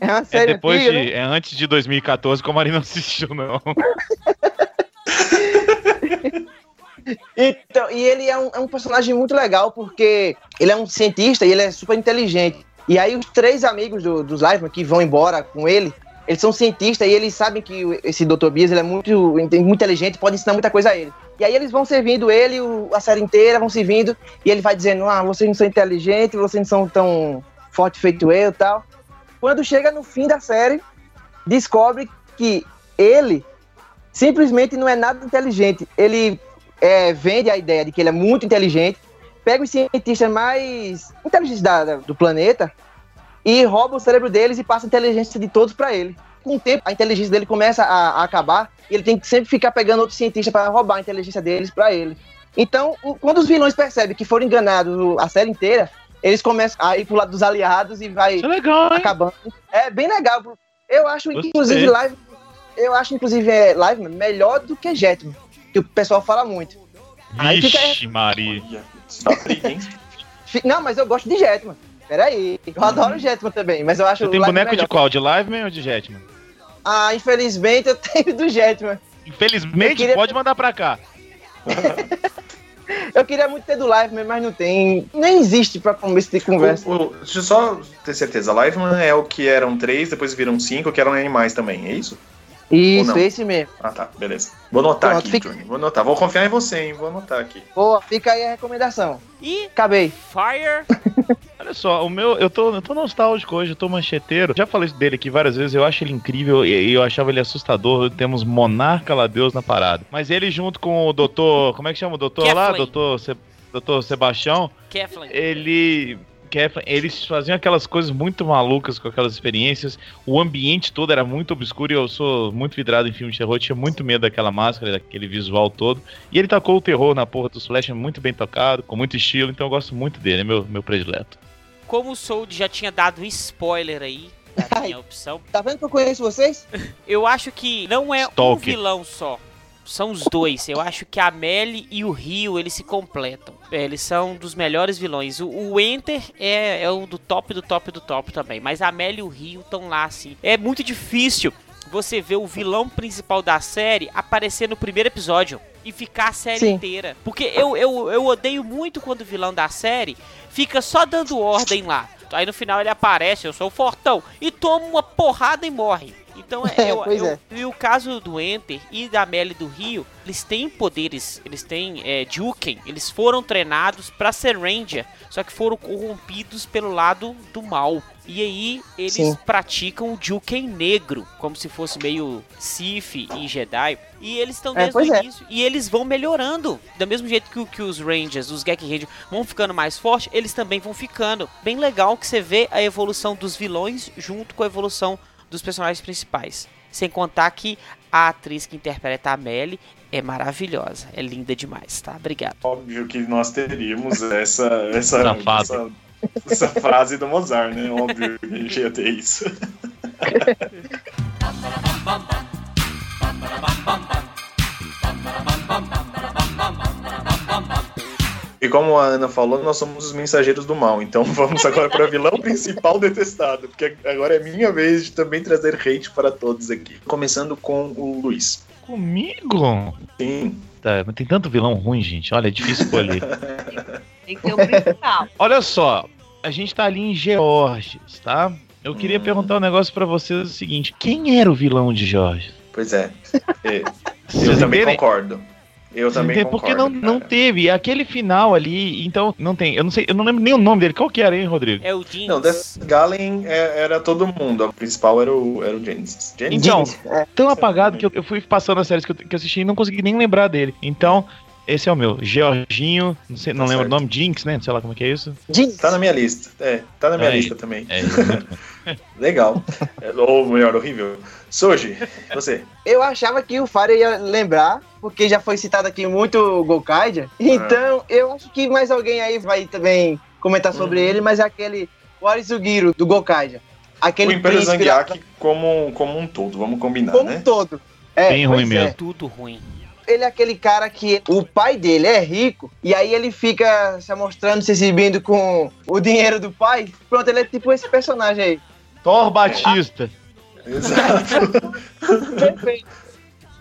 É uma É série depois antiga, né? de. É antes de 2014 que o Marina não assistiu, não. Então, e ele é um, é um personagem muito legal porque ele é um cientista e ele é super inteligente. E aí os três amigos do, dos Liveman que vão embora com ele, eles são cientistas e eles sabem que esse Dr. Bias ele é muito, muito inteligente, pode ensinar muita coisa a ele. E aí eles vão servindo ele o- a série inteira, vão servindo, e ele vai dizendo, ah, vocês não são inteligentes, vocês não são tão forte feito eu tal. Quando chega no fim da série, descobre que ele simplesmente não é nada inteligente. Ele é, vende a ideia de que ele é muito inteligente, pega os cientistas mais inteligentes da- do planeta e rouba o cérebro deles e passa a inteligência de todos para ele. com o tempo, a inteligência dele começa a, a acabar e ele tem que sempre ficar pegando outros cientistas para roubar a inteligência deles para ele. Então, o- quando os vilões percebem que foram enganados a série inteira, eles começam a ir pro lado dos aliados e vai é legal, acabando. É bem legal. Eu acho, Gostei. inclusive, live. Eu acho, inclusive, é, live melhor do que Jetman. Que o pessoal fala muito. Aí fica- Vixe, Maria. Não, mas eu gosto de Jetman. Peraí. Eu adoro Jetman também, mas eu acho Você tem o live boneco melhor. de qual? De Liveman ou de Jetman? Ah, infelizmente eu tenho do Jetman. Infelizmente, queria- pode mandar pra cá. Eu queria muito ter do Live, mas não tem. Nem existe pra começo de conversa. O- o- deixa eu só ter certeza. Liveman é o que eram três, depois viram cinco, que eram animais também, é isso? Isso, esse mesmo. Ah, tá, beleza. Vou anotar Pronto, aqui, fica- Johnny. Vou anotar. Vou confiar em você, hein? Vou anotar aqui. Boa, fica aí a recomendação. E Acabei. Fire. Olha só, o meu, eu tô, eu tô nostálgico hoje, eu tô mancheteiro. Já falei dele aqui várias vezes, eu acho ele incrível e eu achava ele assustador. Temos Monarca lá Deus na parada. Mas ele junto com o doutor, como é que chama o doutor lá? Keflin. Doutor, Se, doutor Sebastião, Kathleen. ele. Eles faziam aquelas coisas muito malucas com aquelas experiências. O ambiente todo era muito obscuro e eu sou muito vidrado em filme de terror. Tinha muito medo daquela máscara, daquele visual todo. E ele tacou o terror na porra dos Flash, muito bem tocado, com muito estilo. Então eu gosto muito dele, é meu, meu predileto. Como o Sold já tinha dado um spoiler aí da minha opção, Tá vendo que eu conheço vocês? eu acho que não é um Stalker. vilão só. São os dois. Eu acho que a Melly e o Rio, eles se completam. É, Eles são dos melhores vilões. O, o Enter é, é o do top do top do top também. Mas a Melly e o Rio estão lá, assim. É muito difícil você ver o vilão principal da série aparecer no primeiro episódio e ficar a série Sim. inteira. Porque eu, eu, eu odeio muito quando o vilão da série fica só dando ordem lá. Aí no final ele aparece, eu sou o Fortão, e toma uma porrada e morre. Então é, É, eu, eu- é. e o caso do Enter e da Melly do Rio, eles têm poderes, eles têm é, Juken, eles foram treinados pra ser Ranger, só que foram corrompidos pelo lado do mal. E aí eles Sim. praticam o Juken negro, como se fosse meio Sith e Jedi. E eles estão É, desde pois o é. início. E eles vão melhorando. Do mesmo jeito que, que os Rangers, os Gek Rangers, vão ficando mais fortes, eles também vão ficando. Bem legal que você vê a evolução dos vilões junto com a evolução dos personagens principais. Sem contar que a atriz que interpreta a Melly é maravilhosa. É linda demais, tá? Obrigado. Óbvio que nós teríamos essa, essa, essa, essa frase do Mozart, né? Óbvio que a gente ia ter isso. E como a Ana falou, nós somos os mensageiros do mal. Então vamos agora para o vilão principal detestado, porque agora é minha vez de também trazer hate para todos aqui. Começando com o Luiz. Comigo? Sim. Tá, mas tem tanto vilão ruim, gente. Olha, é difícil escolher. Tem que ter o principal. Olha só, a gente tá ali em Georges, tá? Eu queria Hum. perguntar um negócio pra vocês o seguinte: quem era o vilão de Georges? Pois é. Eu também concordo. Eu também Entende? concordo. Porque não, não cara. teve. Aquele final ali, então não tem. Eu não sei, eu não lembro nem o nome dele. Qual que era, hein, Rodrigo? É o Jeans. Não, Death Galen é- era todo mundo. O principal era o, era o Jennings. Jennings? Então, É. Tão apagado que eu, eu fui passando as séries que eu, que eu assisti e não consegui nem lembrar dele. Então, esse é o meu. Georginho, não, sei, não Tá lembro o nome, Jinx, né? Sei lá como é que é isso. Jeans. Tá na minha lista. É, tá na minha Aí. lista também. É, bom. Legal. É, ou melhor, horrível. Soji, você. Eu achava que o Fire ia lembrar, porque já foi citado aqui muito o Gokaidia. Então, eu acho que mais alguém aí vai também comentar sobre Uhum. ele, mas é aquele Warisugiro do Gokaidia. Aquele o Império príncipe Zangiak como, como um todo, vamos combinar, como um né? todo. É, Bem ruim é. mesmo. Tudo ruim. Ele é aquele cara que o pai dele é rico e aí ele fica se mostrando, se exibindo com o dinheiro do pai. Pronto, ele é tipo esse personagem aí. Thor Batista. Exato. Perfeito.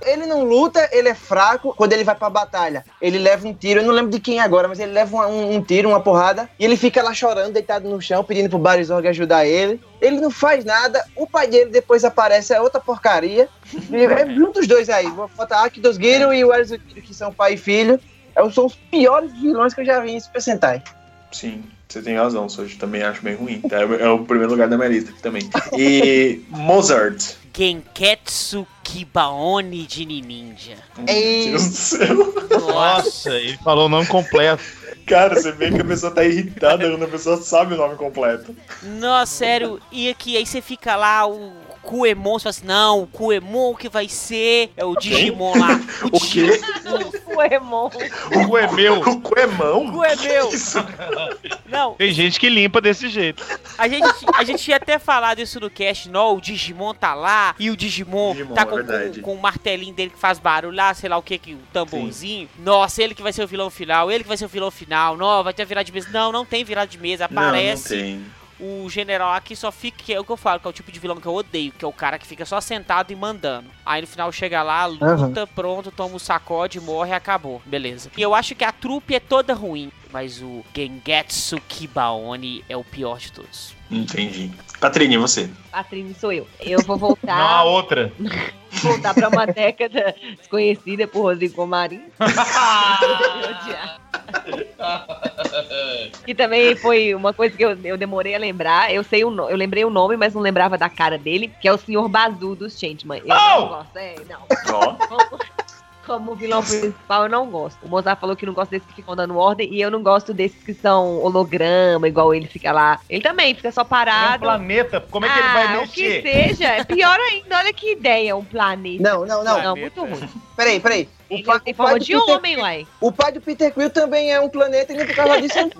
Ele não luta, ele é fraco. Quando ele vai pra batalha, ele leva um tiro. Eu não lembro de quem agora, mas ele leva um, um- um tiro, uma porrada. E ele fica lá chorando, deitado no chão, pedindo pro Barizorg ajudar ele. Ele não faz nada. O pai dele depois aparece, é outra porcaria. E é junto os dois aí. Vou botar Aki dos Giro e o Arizugiro, que são pai e filho. É, São os piores vilões que eu já vi em Super Sentai. Sim, você tem razão, Soji. Também acho bem ruim. É, é o primeiro lugar da minha lista aqui também. E Mozart. Genketsu Kibaone de Ninja. Meu Ei. Deus do céu. Nossa, ele falou o nome completo. Cara, você vê que a pessoa tá irritada quando a pessoa sabe o nome completo. Nossa, sério. E aqui, aí você fica lá o- Kuemon, você fala assim, não, o Kuemon que vai ser é o Digimon lá. O quê? O Emon. O cu é meu. O cu é mão? O cu é. Não, Tem gente que limpa desse jeito. a gente, a gente tinha até falado isso no cast, não, o Digimon tá lá e o Digimon, Digimon, tá com, com, com o martelinho dele que faz barulho lá, sei lá o que, que o tamborzinho. Nossa, ele que vai ser o vilão final, ele que vai ser o vilão final. Não, vai ter virada de mesa. Não, não tem virada de mesa. Não, não Aparece tem. O general aqui só fica, que é o que eu falo, que é o tipo de vilão que eu odeio, que é o cara que fica só sentado e mandando. Aí no final chega lá, luta, pronto, toma o sacode, morre e acabou. Beleza. E eu acho que a trupe é toda ruim, mas o Gengetsu Kibaoni é o pior de todos. Entendi. Patrine, você? Patrine sou eu. Eu vou voltar, Não há outra. voltar pra uma década desconhecida por Rodrigo Marim. que também foi uma coisa que eu, eu demorei a lembrar. Eu sei o no- eu lembrei o nome, mas não lembrava da cara dele, que é o Sr. Bazu dos Changeman. Eu Oh! não gosto, é, não. Ó, Como, vilão principal, eu não gosto. O Mozart falou que não gosta desses que ficam dando ordem, e eu não gosto desses que são holograma, igual ele fica lá. Ele também fica só É um parado. planeta. Como é que ele ah, vai o que mexer? seja, é pior ainda. Olha que ideia, um planeta. Não, não, não. Não, muito ruim. Peraí, peraí. O Ele pai, tem o pai de Peter, homem, uai. o pai do Peter Quill também é um planeta e nem por causa disso é um.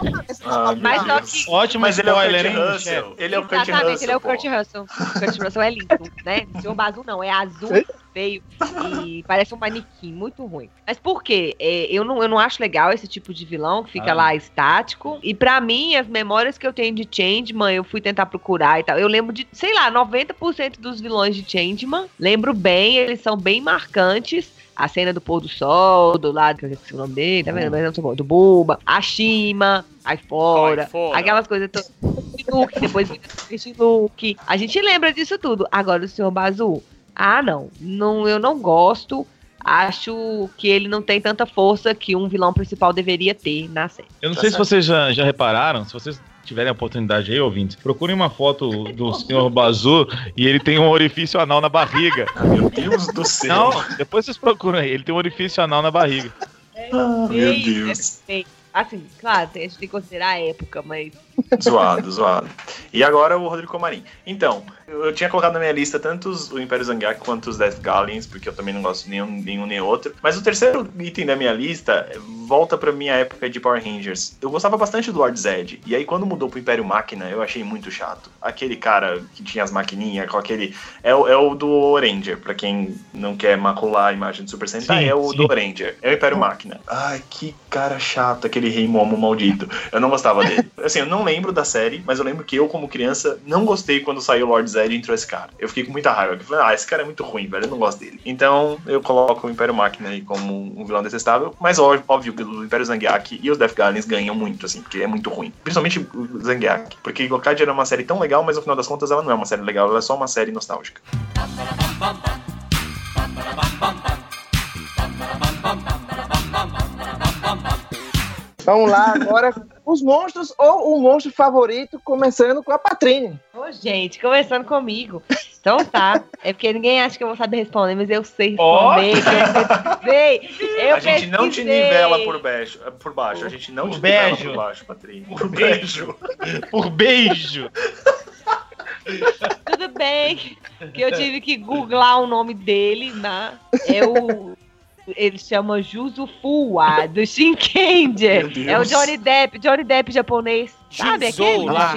Ah, Mas só Deus. que- Ótimo Mas ele é o Kurt Russell. Ele é o Kurt Exatamente, Russell. ele é o. Kurt Russell. O Kurt Russell é lindo, né? O Senhor Bazu não, é azul, feio e parece um manequim, muito ruim. Mas por quê? É, eu, não, eu não acho legal esse tipo de vilão que fica Ah. lá estático. E pra mim, as memórias que eu tenho de Changeman, eu fui tentar procurar e tal. Eu lembro de, sei lá, 90% dos vilões de Changeman. Lembro bem, eles são bem marcantes. A cena do pôr do sol, do lado, que eu esqueci o nome dele, tá vendo? Mas não bom. Do Buba, a Shima, aí fora, fora. aquelas coisas todas. Luke, depois Luke. A gente lembra disso tudo. Agora o senhor Bazu, ah, não. não. Eu não gosto. Acho que ele não tem tanta força que um vilão principal deveria ter na série. Eu não sei se vocês já, já repararam, se vocês tiverem a oportunidade aí, ouvintes, procurem uma foto do Sr. Bazu e ele tem um orifício anal na barriga. Meu Deus do céu. Não, depois vocês procuram aí, ele tem um orifício anal na barriga. Ah, meu Deus. é. Assim, claro, a gente tem que considerar a época, mas. Zoado, zoado. E agora o Rodrigo Comarim. Então, eu tinha colocado na minha lista tanto os- o Império Zangiak quanto os Death Galleons, porque eu também não gosto de nenhum, nenhum nem outro. Mas o terceiro item da minha lista volta pra minha época de Power Rangers. Eu gostava bastante do Lord Zed. E aí, quando mudou pro Império Máquina, eu achei muito chato. Aquele cara que tinha as maquininhas, com aquele. É, o- é o do Oranger, pra quem não quer macular a imagem do Super Sentai, Sim, é o sim. do Oranger. É o Império Máquina. Ai, que cara chato, aquele rei momo maldito. Eu não gostava dele. Assim, eu não lembro da série, mas eu lembro que eu, como criança, não gostei quando saiu Lord Zed e entrou esse cara. Eu fiquei com muita raiva. Eu falei, ah, esse cara é muito ruim, velho, eu não gosto dele. Então, eu coloco o Império Máquina aí como um vilão detestável, mas óbvio que o Império Zangiak e os Death Galleons ganham muito, assim, porque é muito ruim. Principalmente o Zangiak, porque Gokaiger era uma série tão legal, mas no final das contas ela não é uma série legal, ela é só uma série nostálgica. Vamos lá, agora os monstros ou o monstro favorito, começando com a Patrine. Ô, gente, começando comigo. Então tá. É porque ninguém acha que eu vou saber responder, mas eu sei responder. que Eu. Eu a gente não te nivela por baixo, por baixo. A gente não Por te nivela beijo. por baixo, Patrícia. Por beijo. Por beijo. Tudo bem. Que eu tive que googlar o nome dele, né? É o. Ele chama Juzo Fuwa, do Shinkenger. É o Johnny Depp, Johnny Depp japonês. Sabe aquele? lá.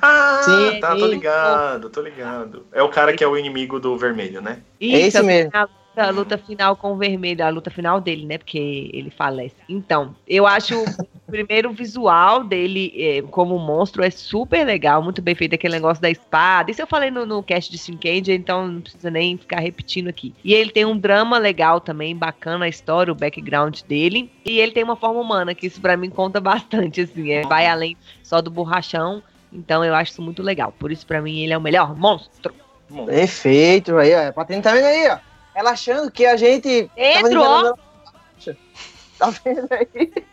Ah, Sim, tá, tô ligado, tô ligado. É o cara que é o inimigo do vermelho, né? Isso, esse mesmo. A luta, a luta final com o vermelho, a luta final dele, né? Porque ele falece. Então, eu acho o primeiro visual dele eh, como monstro é super legal, muito bem feito aquele negócio da espada. Isso eu falei no, no cast de Shinkenger, então não precisa nem ficar repetindo aqui. E ele tem um drama legal também, bacana a história, o background dele. E ele tem uma forma humana, que isso pra mim conta bastante, assim. É, vai além só do borrachão. Então eu acho isso muito legal. Por isso, pra mim, ele é o melhor monstro. Perfeito, aí, ó. A Patrine tá vendo aí, ó. Ela achando que a gente. tava Entro, ó. enganando ela. Tá vendo aí?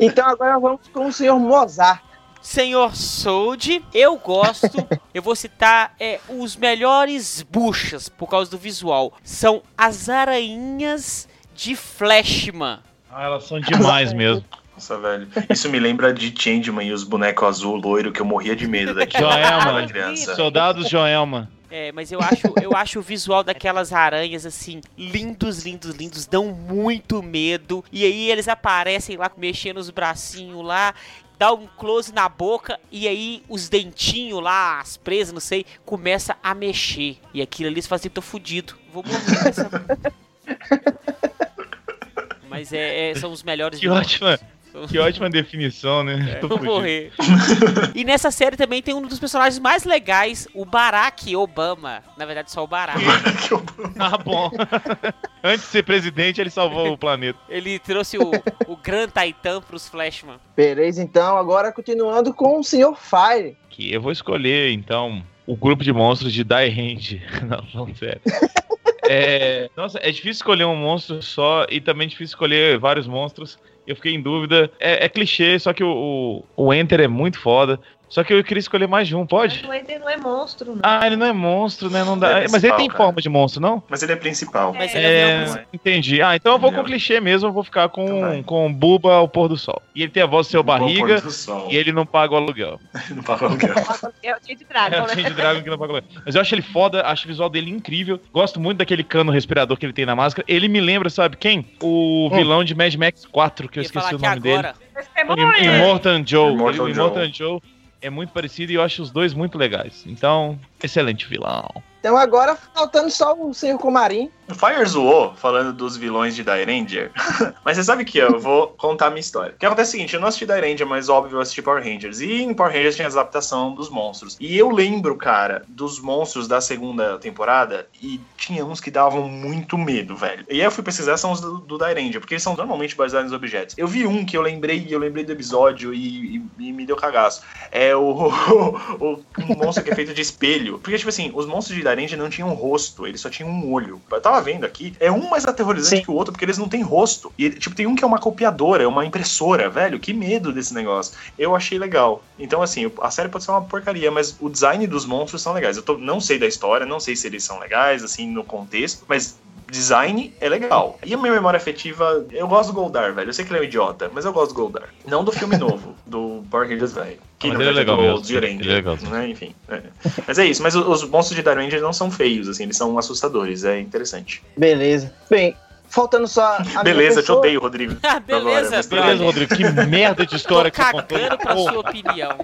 Então agora vamos com o senhor Mozart. Senhor Sold, eu gosto. eu vou citar é, os melhores buchas por causa do visual. São as aranhas de Flashman. Ah, elas são demais mesmo. Nossa, velho. Isso me lembra de Changeman e os bonecos azul loiro que eu morria de medo daquilo. Joelma. criança. Soldados Joelma. É, mas eu acho, eu acho o visual daquelas aranhas, assim, lindos, lindos, lindos, dão muito medo. E aí eles aparecem lá, mexendo os bracinhos lá, dá um close na boca, e aí os dentinhos lá, as presas, não sei, começa a mexer. E aquilo ali você fala assim, tô fudido, vou morrer nessa... Mas é, é- são os melhores Que ótima, São- que ótima definição, né? É, Tô vou fudido. morrer. e nessa série também tem um dos personagens mais legais, o Barack Obama. Na verdade, só o Barack. Que eu- Ah, bom. Antes de ser presidente, ele salvou o planeta. Ele trouxe o, o Gran Titan pros Flashman. Beleza, então, agora continuando com o Sr. Fire. Que eu vou escolher, então, o grupo de monstros de Die Hand. Não, não, sério. É, nossa, é difícil escolher um monstro só e também difícil escolher vários monstros. Eu fiquei em dúvida. É, é clichê, só que o, o, o Enter é muito foda. Só que eu queria escolher mais de um, pode? Mas ele não é monstro, não. Ah, ele não é monstro, né? Não dá. É Mas ele tem cara. forma de monstro, não? Mas ele é principal. Mas ele é, É, entendi. Ah, então eu vou com Entendeu? clichê mesmo, eu vou ficar Então com, vai. com Buba ao pôr do sol. E ele tem a voz do seu barriga pôr do sol. e ele não paga o aluguel. Não paga aluguel. É o Tia de É Dragon, o né? Change Dragon que não paga o aluguel. Mas eu acho ele foda, acho o visual dele incrível. Gosto muito daquele cano respirador que ele tem na máscara. Ele me lembra, sabe quem? O vilão de Mad Max 4, que eu falar esqueci o nome dele. agora. É é. Immortan Joe. O Immortan Joe é muito parecido e eu acho os dois muito legais. Então, excelente vilão. Então agora faltando só o Sr. Comarim. O Fire zoou falando dos vilões de Die Ranger. mas você sabe que eu vou contar a minha história. O que acontece é o seguinte: eu não assisti Die Ranger, mas óbvio eu assisti Power Rangers. E em Power Rangers tinha a adaptação dos monstros. E eu lembro, cara, dos monstros da segunda temporada. E tinha uns que davam muito medo, velho. E aí eu fui pesquisar, são os do, do Die Ranger, porque eles são normalmente baseados nos objetos. Eu vi um que eu lembrei, eu lembrei do episódio e, e- e me deu cagaço. É o, o, um monstro que é feito de espelho. Porque, tipo assim, os monstros de Die Ranger não tinham rosto, eles só tinham um olho. Eu tava vendo aqui, é um mais aterrorizante Sim. que o outro, porque eles não têm rosto. E, tipo, tem um que é uma copiadora, é uma impressora, velho. Que medo desse negócio. Eu achei legal. Então, assim, a série pode ser uma porcaria, mas o design dos monstros são legais. Eu tô- não sei da história, não sei se eles são legais, assim, no contexto, mas design é legal. E a minha memória afetiva, eu gosto do Goldar, velho. Eu sei que ele é um idiota, mas eu gosto do Goldar. Não do filme novo, do Power Rangers velho. Que Mas na ele é legal do mesmo. Old Ranger, Ele é legal. né? Enfim. é. Mas é isso, mas o- os monstros de Dark não são feios, assim, eles são assustadores, é interessante. Beleza. Bem, faltando só Beleza, eu te odeio, Rodrigo. Ah, beleza, Agora, Beleza. Rodrigo? Que merda de história Tô que você contou. cagando pra sua opinião.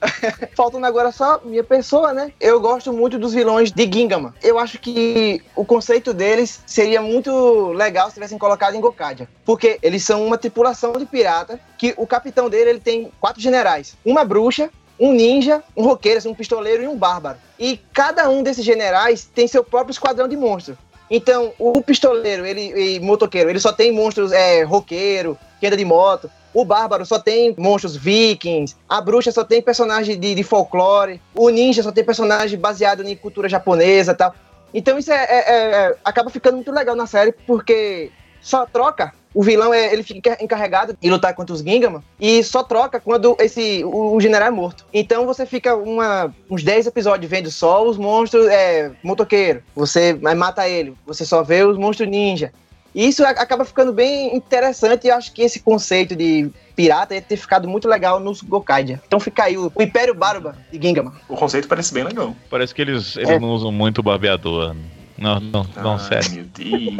Faltando agora só minha pessoa, né? Eu gosto muito dos vilões de Gingama. Eu acho que o conceito deles seria muito legal se tivessem colocado em Gokadia. Porque eles são uma tripulação de pirata que o capitão dele ele tem quatro generais. Uma bruxa, um ninja, um roqueiro, um pistoleiro e um bárbaro. E cada um desses generais tem seu próprio esquadrão de monstros. Então, o pistoleiro ele, e motoqueiro, ele só tem monstros é, roqueiro, que anda de moto. O bárbaro só tem monstros vikings. A bruxa só tem personagem de, de folclore. O ninja só tem personagem baseado em cultura japonesa e tal. Então isso é, é- é- acaba ficando muito legal na série, porque só troca. O vilão é, ele fica encarregado de lutar contra os Gingama e só troca quando esse o, o general é morto. Então você fica uma- uns 10 episódios vendo só os monstros é, motoqueiro. Você mata ele, você só vê os monstros ninja. E isso acaba ficando bem interessante e eu acho que esse conceito de pirata ia ter ficado muito legal nos Gokaidia. Então fica aí o, o Império Barba de Gingama. O conceito parece bem legal. Parece que eles, eles É. não usam muito barbeador. Não, não, não, Ai, sério. Meu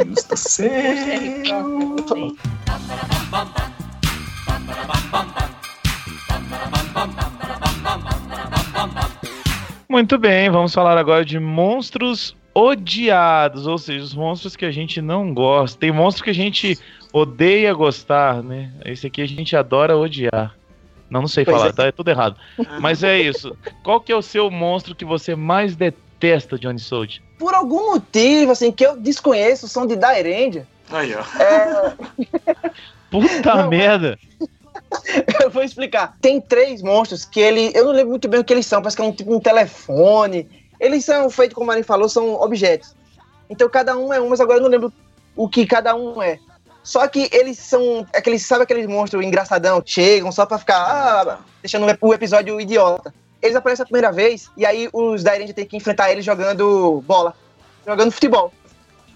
Deus do céu. Muito bem, vamos falar agora de monstros odiados, ou seja, os monstros que a gente não gosta. Tem monstro que a gente odeia gostar, né? Esse aqui a gente adora odiar. Não, não sei Pois falar, é. tá? É tudo errado. Mas é isso. Qual que é o seu monstro que você mais detesta, Johnny Sold? Por algum motivo, assim, que eu desconheço, são de Dairendia. Aí, ó. Puta Não, merda! Eu vou explicar. Tem três monstros que ele. Eu não lembro muito bem o que eles são, parece que é um tipo um telefone. Eles são feitos, como a Marinho falou, são objetos. Então cada um é um, mas agora eu não lembro o que cada um é. Só que eles são. Aqueles, sabe aqueles monstros engraçadão que chegam só pra ficar. Ah, deixando o episódio idiota. Eles aparecem a primeira vez e aí os Dairendia tem que enfrentar eles jogando bola. Jogando futebol.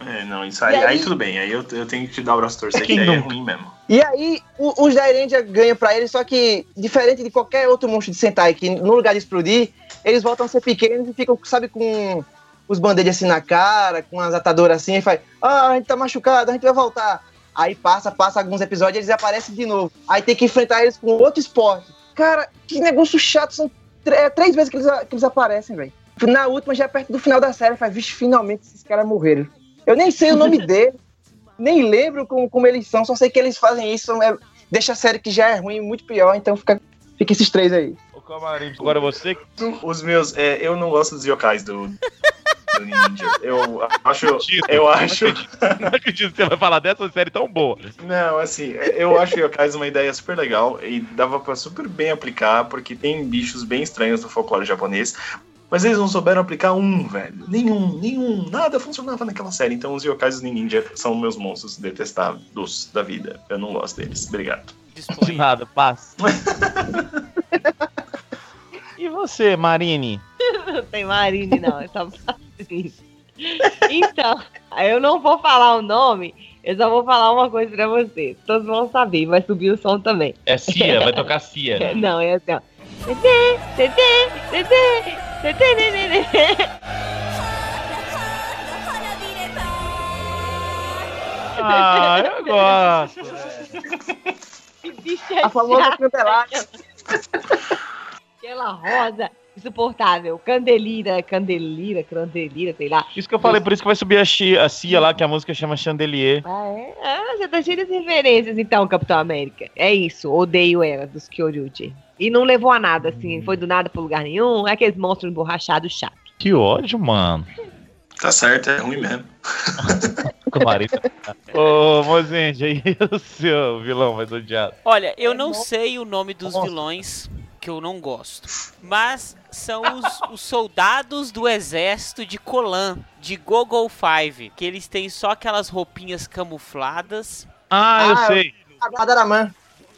É, não, isso aí, aí- aí tudo bem. Aí eu, eu tenho que te dar o braço torcer, que Quem daí é ruim mesmo. E aí, o- os Dairanger ganham pra ele, só que, diferente de qualquer outro monstro de Sentai, que no lugar de explodir, eles voltam a ser pequenos e ficam, sabe, com os band-aids assim na cara, com as atadoras assim, e faz, ah, a gente tá machucado, a gente vai voltar. Aí passa, passa alguns episódios, eles aparecem de novo. Aí tem que enfrentar eles com outro esporte. Cara, que negócio chato, são é, três vezes que eles, que eles aparecem, velho. Na última, já perto do final da série, faz, vixe, finalmente esses caras morreram. Eu nem sei o nome dele, nem lembro como, como eles são, só sei que eles fazem isso, é- deixa a série que já é ruim muito pior, então fica, fica esses três aí. Camarim, agora você. Os meus. é, eu não gosto dos yokais do. do Ninja. Eu acho. Acredito, Eu não acho. acredito. Não acredito que você vai falar dessa série tão boa. Não, assim, eu acho yokais uma ideia super legal e dava pra super bem aplicar, porque tem bichos bem estranhos no folclore japonês. Mas eles não souberam aplicar um, velho. Nenhum, nenhum. Nada funcionava naquela série. Então os yokais do Ninja são meus monstros detestados da vida. Eu não gosto deles. Obrigado. De nada, paz. E você, Marine? não tem Marine, não. É só Então, eu não vou falar o nome, eu só vou falar uma coisa pra vocês. Todos vão saber, vai subir o som também. É Cia, vai tocar Cia. Né? Não, é assim, ó. Ah, eu gosto. Que bicha A famosa cantelada. Aquela rosa insuportável. Candelira, candelira, candelira, sei lá. Isso que eu falei, por isso que vai subir a, Chi- a Cia lá, que a música chama Chandelier. Ah, é? Ah, já tá cheio de referências, então, Capitão América. É isso, odeio ela, dos Kyoryuji. E não levou a nada, assim, foi do nada pro lugar nenhum. É aqueles monstros emborrachados chato. Que ódio, mano. Tá certo, é ruim mesmo. Camarim. Ô, Mozende, aí o seu vilão mais odiado. Olha, eu não sei o nome dos vilões que eu não gosto. Mas são os, os soldados do exército de Colan, de Gogol Five. Que eles têm só aquelas roupinhas camufladas. Ah, eu Ah, sei. A Adaraman.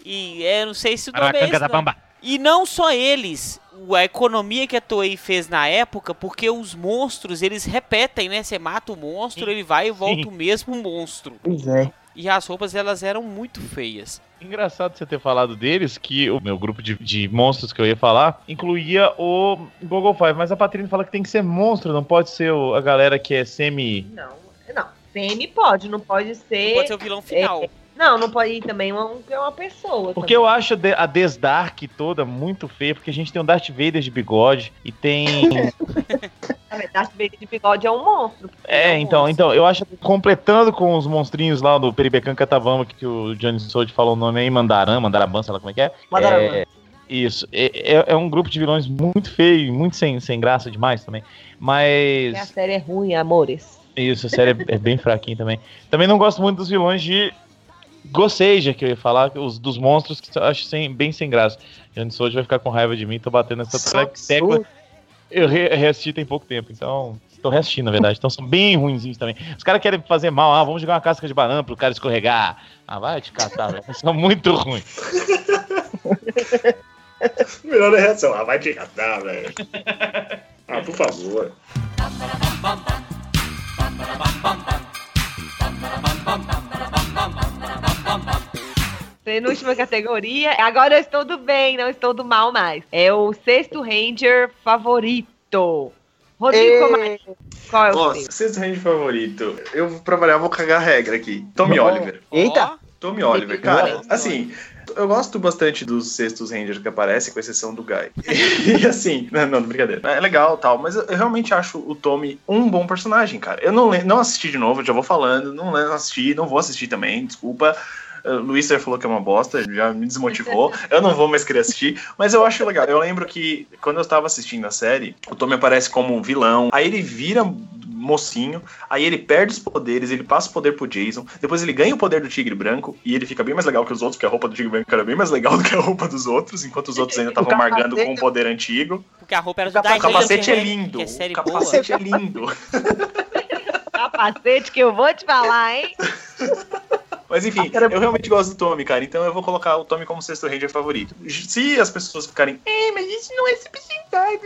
E é, não sei se o nome é esse, da não. Bamba. E não só eles, a economia que a Toei fez na época, porque os monstros, eles repetem, né? Você mata o monstro, Sim, ele vai e volta sim. o mesmo monstro. Pois é. E as roupas, elas eram muito feias. Engraçado você ter falado deles, que o meu grupo de, de monstros que eu ia falar incluía o Google Five, mas a Patrícia fala que tem que ser monstro, não pode ser o- a galera que é semi. Não, não. Semi pode, não pode ser. Pode ser o vilão final. Não, não pode ir também uma, uma pessoa. Porque também. eu acho a Desdark toda muito feia, porque a gente tem um Darth Vader de bigode e tem. Na verdade, Vader de bigode é um monstro. É, um então, monstro. então, eu acho que completando com os monstrinhos lá do Peribecan Catabamba, que o Johnny Sold falou o nome aí, Mandaram, Mandaraban, sei lá como é que é. Mandaraban. É, isso, é, é- é um grupo de vilões muito feio, muito sem, sem graça demais também. Mas. A série é ruim, amores. Isso, a série é, é bem fraquinha também. Também não gosto muito dos vilões de Gosseja, que eu ia falar, os dos monstros que eu acho sem- bem sem graça. Johnny Sold vai ficar com raiva de mim, tô batendo nessa tecla. Eu re reassisti tem pouco tempo, então. Tô reassistindo, na verdade. Então são bem ruinzinhos também. Os caras querem fazer mal, ah, vamos jogar uma casca de banana pro cara escorregar. Ah, vai te catar, velho. São muito ruins. Melhor reação. Ah, vai te catar, velho. Ah, por favor. Penúltima categoria. Agora eu estou do bem, não estou do mal mais. É o sexto Ranger favorito. Rodrigo Ei. Comarim, qual é o seu? sexto range favorito. Eu, pra variar, vou cagar a regra aqui. Tommy. Oliver. Eita! Tommy Oliver, cara, assim, eu gosto bastante dos sextos Rangers que aparecem, com exceção do Guy. E assim, não, não, brincadeira. É legal tal, mas eu, realmente acho o Tommy um bom personagem, cara. Eu não, não assisti de novo, já vou falando, não assisti, não vou assistir também, desculpa. Uh, Luiz já falou que é uma bosta, já me desmotivou. Eu não vou mais querer assistir, mas eu acho legal. Eu lembro que quando eu estava assistindo a série, o Tommy aparece como um vilão, aí ele vira mocinho, aí ele perde os poderes, ele passa o poder pro Jason, depois ele ganha o poder do Tigre Branco e ele fica bem mais legal que os outros, porque a roupa do Tigre Branco era bem mais legal do que a roupa dos outros, enquanto os outros ainda estavam capacete- amargando com o poder antigo. porque a roupa era O do O capacete é né? lindo, Que é série o capacete é lindo. Capacete que eu vou te falar, hein? Mas enfim, Ah, cara, eu realmente gosto do Tommy, cara. Então eu vou colocar o Tommy como sexto Ranger favorito. Se as pessoas ficarem, é, mas isso não é Super Sentai.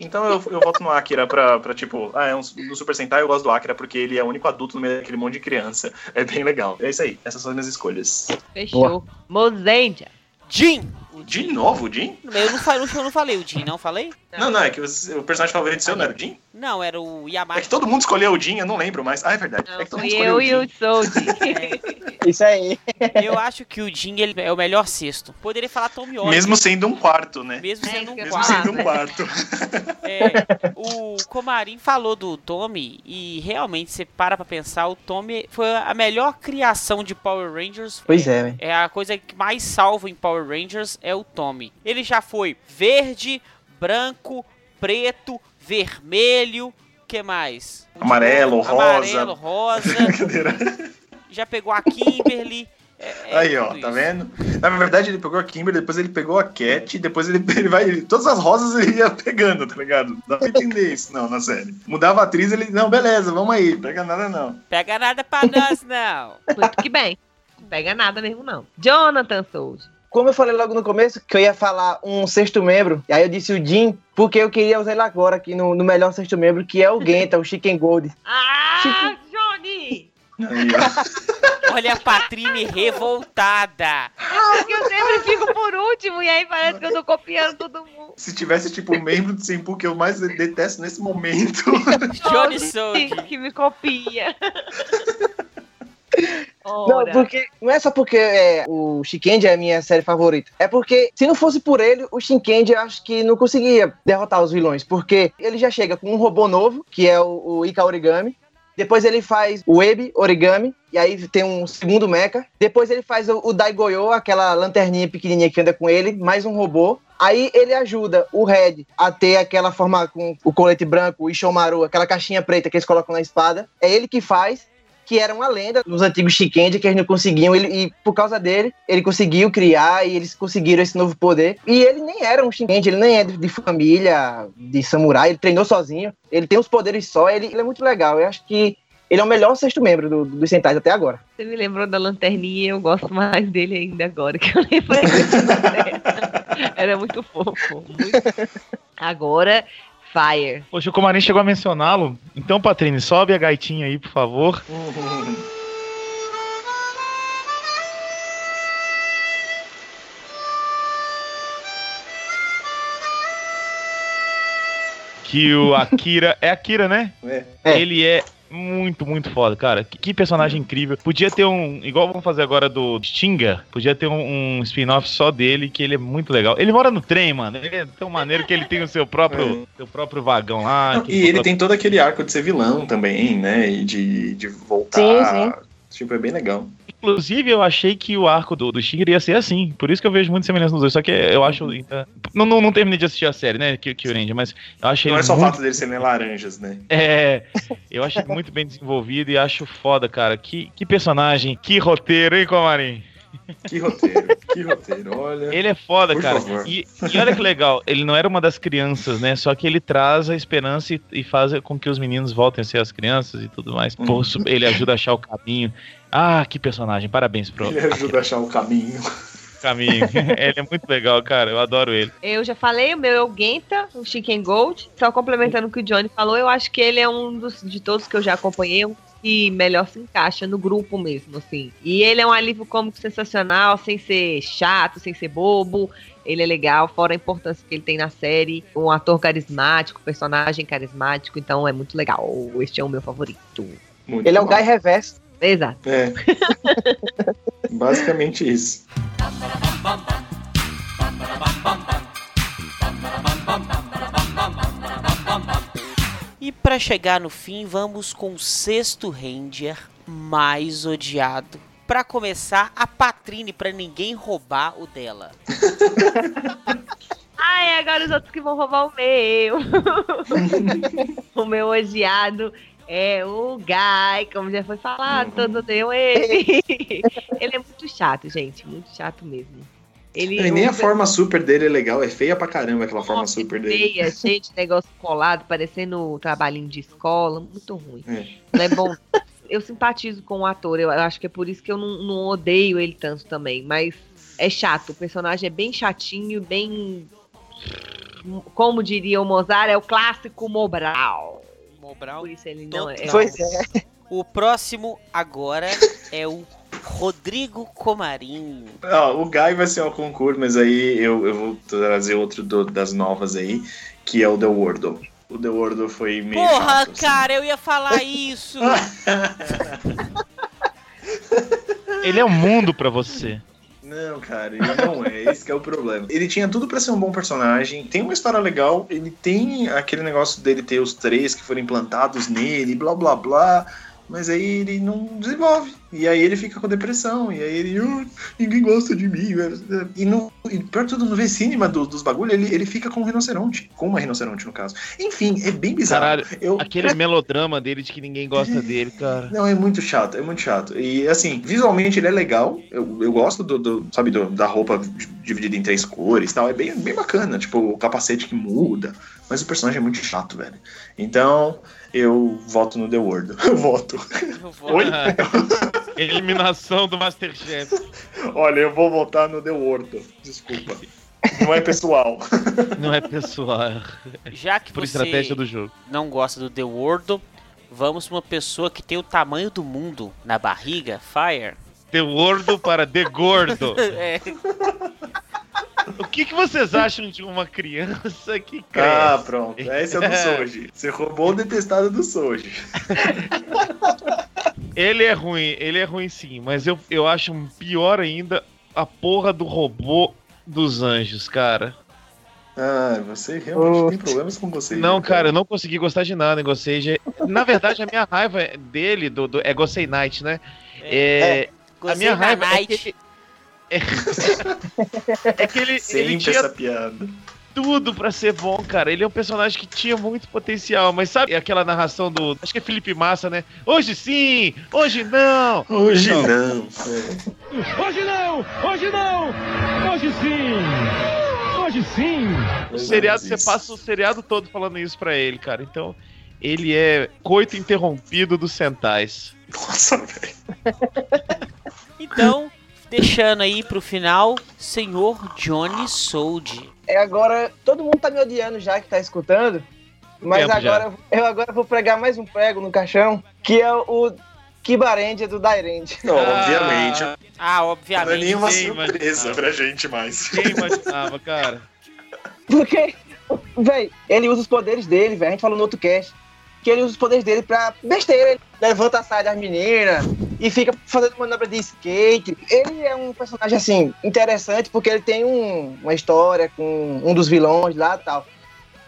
Então eu, eu voto no Akira pra, pra tipo, ah, é um, no Super Sentai eu gosto do Akira porque ele é o único adulto no meio daquele monte de criança. É bem legal. É isso aí. Essas são as minhas escolhas. Fechou. Mozendia. Jin! O De novo, o Jin? Eu não, falei, eu não falei o Jin, não falei? Não, não, é que você- o personagem favorito seu não era o Jin? Não, era o É Yamato. que todo mundo escolheu o Jin, eu não lembro mais. Ah, é verdade. Não, é que todo mundo escolheu eu e o. Sold. Isso aí. Eu acho que o Jin ele é o melhor sexto. Poderia falar Tommy Oliver. Mesmo sendo um quarto, né? mesmo É, sendo um ia Mesmo quarto. sendo um quarto. É, o Comarim falou do Tommy e realmente você para pra pensar, o Tommy foi a melhor criação de Power Rangers. Pois é, velho. É a coisa que mais salva em Power Rangers é o Tommy. Ele já foi verde, branco, preto, vermelho, que mais? Amarelo, rosa. Amarelo, rosa. Brincadeira. já pegou a Kimberly. é- é Aí, ó, tá isso. vendo? Na verdade, ele pegou a Kimber, depois ele pegou a Cat, depois ele, ele vai. ele- todas as rosas ele ia pegando, tá ligado? Dá pra entender isso, não, na série. Mudava a atriz, ele. Não, beleza, vamos aí, pega nada não. Pega nada pra nós, não. Muito que bem. Não pega nada mesmo, não. Jonathan Sold. Como eu falei logo no começo, que eu ia falar um sexto membro, e aí eu disse o Jim, porque eu queria usar ele agora aqui no, no melhor sexto membro, que é o Genta, o Chicken Gold. Ah, Johnny! Aí, ó. Olha a Patrine revoltada. Porque eu sempre fico por último e aí parece que eu tô copiando todo mundo. Se tivesse, tipo, um membro do Senpu que eu mais detesto nesse momento. Johnny Johnny Sold. que me copia. Não, Ora. porque não é só porque é, o Shinkendi é a minha série favorita. É porque, se não fosse por ele, o Shinkendi eu acho que não conseguia derrotar os vilões. Porque ele já chega com um robô novo, que é o, o Ika Origami. Depois ele faz o Web Origami. E aí tem um segundo mecha. Depois ele faz o, o Daigoyo, aquela lanterninha pequenininha que anda com ele, mais um robô. Aí ele ajuda o Red a ter aquela forma com o colete branco, o Ishomaru, aquela caixinha preta que eles colocam na espada. É ele que faz que era uma lenda dos antigos Shikendi que eles não conseguiam, ele, e por causa dele, ele conseguiu criar e eles conseguiram esse novo poder. E ele nem era um Shikendi, ele nem é de, de família, de samurai, ele treinou sozinho, ele tem os poderes só, ele, ele é muito legal. Eu acho que ele é o melhor sexto membro do, dos Sentais até agora. Você me lembrou da lanterninha e eu gosto mais dele ainda agora, que eu lembrei. Era muito fofo. muito- Agora, Fire. Poxa, o Comarim chegou a mencioná-lo. Então, Patrine, sobe a gaitinha aí, por favor. Que o Akira. É Akira, né? É. É. Ele é muito, muito foda, cara. Que, que personagem incrível. Podia ter um. Igual vamos fazer agora do Stinga. Podia ter um, um spin-off só dele, que ele é muito legal. Ele mora no trem, mano. Ele é tão maneiro que ele tem o seu próprio, seu próprio vagão lá. Não, e ele tem todo aquele arco de ser vilão também, né? E de, de voltar. Tipo, é bem legal. Inclusive, eu achei que o arco do, do Shinra ia ser assim. Por isso que eu vejo muita semelhança nos dois. Só que eu acho. ainda- Não, não, não terminei de assistir a série, né? Que, que mas eu achei Não é só o muito fato dele serem laranjas, né? É, eu acho ele muito bem desenvolvido e acho foda, cara. Que, que personagem, que roteiro, hein, Comarim? Que roteiro, que roteiro, olha. Ele é foda, Por cara. E, e olha que legal, ele não era uma das crianças, né? Só que ele traz a esperança e, e faz com que os meninos voltem a ser as crianças e tudo mais. Pô, Uhum. ele ajuda a achar o caminho. Ah, que personagem, parabéns pro Ele ajuda a achar o caminho. caminho. ele é muito legal, cara. Eu adoro ele. Eu já falei, o meu é o Genta, o Chicken Gold. Só complementando o que o Johnny falou, eu acho que ele é um dos de todos que eu já acompanhei, um que melhor se encaixa no grupo mesmo, assim. E ele é um alívio cômico sensacional, sem ser chato, sem ser bobo. Ele é legal, fora a importância que ele tem na série. Um ator carismático, personagem carismático, então é muito legal. Este é o meu favorito. Muito Ele é o bom. Guy Reverso. Exato. É. Basicamente isso. E pra chegar no fim, vamos com o sexto Ranger mais odiado. Pra começar, a Patrine, pra ninguém roubar o dela. Ai, agora os outros que vão roubar o meu. o meu odiado é o Guy, como já foi falado, todos odeiam ele. ele é muito chato, gente, muito chato mesmo. Ele E nem a usa- forma super dele é legal, é feia pra caramba aquela forma super dele. feia, cheio de negócio colado, parecendo trabalhinho de escola, muito ruim. É. Não é bom. Eu simpatizo com o ator, eu, eu acho que é por isso que eu não, não odeio ele tanto também, mas é chato, o personagem é bem chatinho, bem como diria o Mozart, é o clássico Mobral. Mobral. Por isso ele não é. Pois é. O próximo agora é o Rodrigo Comarim. Ó, o Guy vai ser o concurso, mas aí eu, eu vou trazer outro do- das novas aí, que é o The Wordle. O The Wordle foi meio Porra, chato, assim. cara, eu ia falar isso. Ele é um mundo pra você. Não, cara, ele não é. Esse que é o problema. Ele tinha tudo pra ser um bom personagem. Tem uma história legal. Ele tem aquele negócio dele ter os três que foram implantados nele, blá blá blá. Mas aí ele não desenvolve. E aí ele fica com depressão. E aí ele. "Ah, ninguém gosta de mim. E, no, e pior de tudo, no V-Cinema do, dos bagulho, ele, ele fica com um rinoceronte. Com uma rinoceronte, no caso. Enfim, é bem bizarro. Caralho, Eu, aquele melodrama dele de que ninguém gosta dele, cara. Não, é muito chato, é muito chato. E assim, visualmente ele é legal. Eu, eu gosto do, do, sabe, do- da roupa di- dividida em três cores e tal. É bem, bem bacana. Tipo, o capacete que muda. Mas o personagem é muito chato, velho. Então, eu voto no The World. Eu voto. Eu vou- Oi? Eliminação do Masterchef. Olha, eu vou votar no The World. Desculpa. Não é pessoal. Não é pessoal, Já que por você estratégia do jogo. não gosta do The World, vamos pra uma pessoa que tem o tamanho do mundo na barriga, Fire. The Gordo para The Gordo. É, O que, que vocês acham de uma criança que Ah, cresce? pronto. Esse é do Soji. Você roubou o detestado do Soji. Ele é ruim, ele é ruim sim, mas eu, eu acho pior ainda a porra do robô dos anjos, cara. Ah, você realmente Oh. tem problemas com você. Não, cara, eu não consegui gostar de nada em Gosei. Na verdade, a minha raiva dele do, do, é Gosei Night, né? É, a gostei minha da raiva é Night. que ele, é, é que ele, ele Sempre tinha essa piada. Tudo pra ser bom, cara. Ele é um personagem que tinha muito potencial, mas sabe aquela narração do. Acho que é Felipe Massa, né? Hoje sim, hoje não. Hoje Não. não. Hoje não! Hoje não! Hoje sim! Hoje sim! O seriado, você passa o seriado todo falando isso pra ele, cara. Então, ele é coito interrompido dos Sentais. Nossa, velho. Então, deixando aí pro final, senhor Johnny Sold. É agora, todo mundo tá me odiando já que tá escutando. Mas Tempo já. agora eu agora vou pregar mais um prego no caixão, que é o Kibarendia do Dairend. Não, obviamente. Ah, Não é obviamente. nenhuma sim, surpresa pra gente mais. Quem imaginava, cara? Porque, véi, ele usa os poderes dele, velho. A gente falou no outro cast. Que ele usa os poderes dele pra besteira. Ele levanta a saia das meninas e fica fazendo manobra de skate. Ele é um personagem, assim, interessante porque ele tem um- uma história com um dos vilões lá e tal.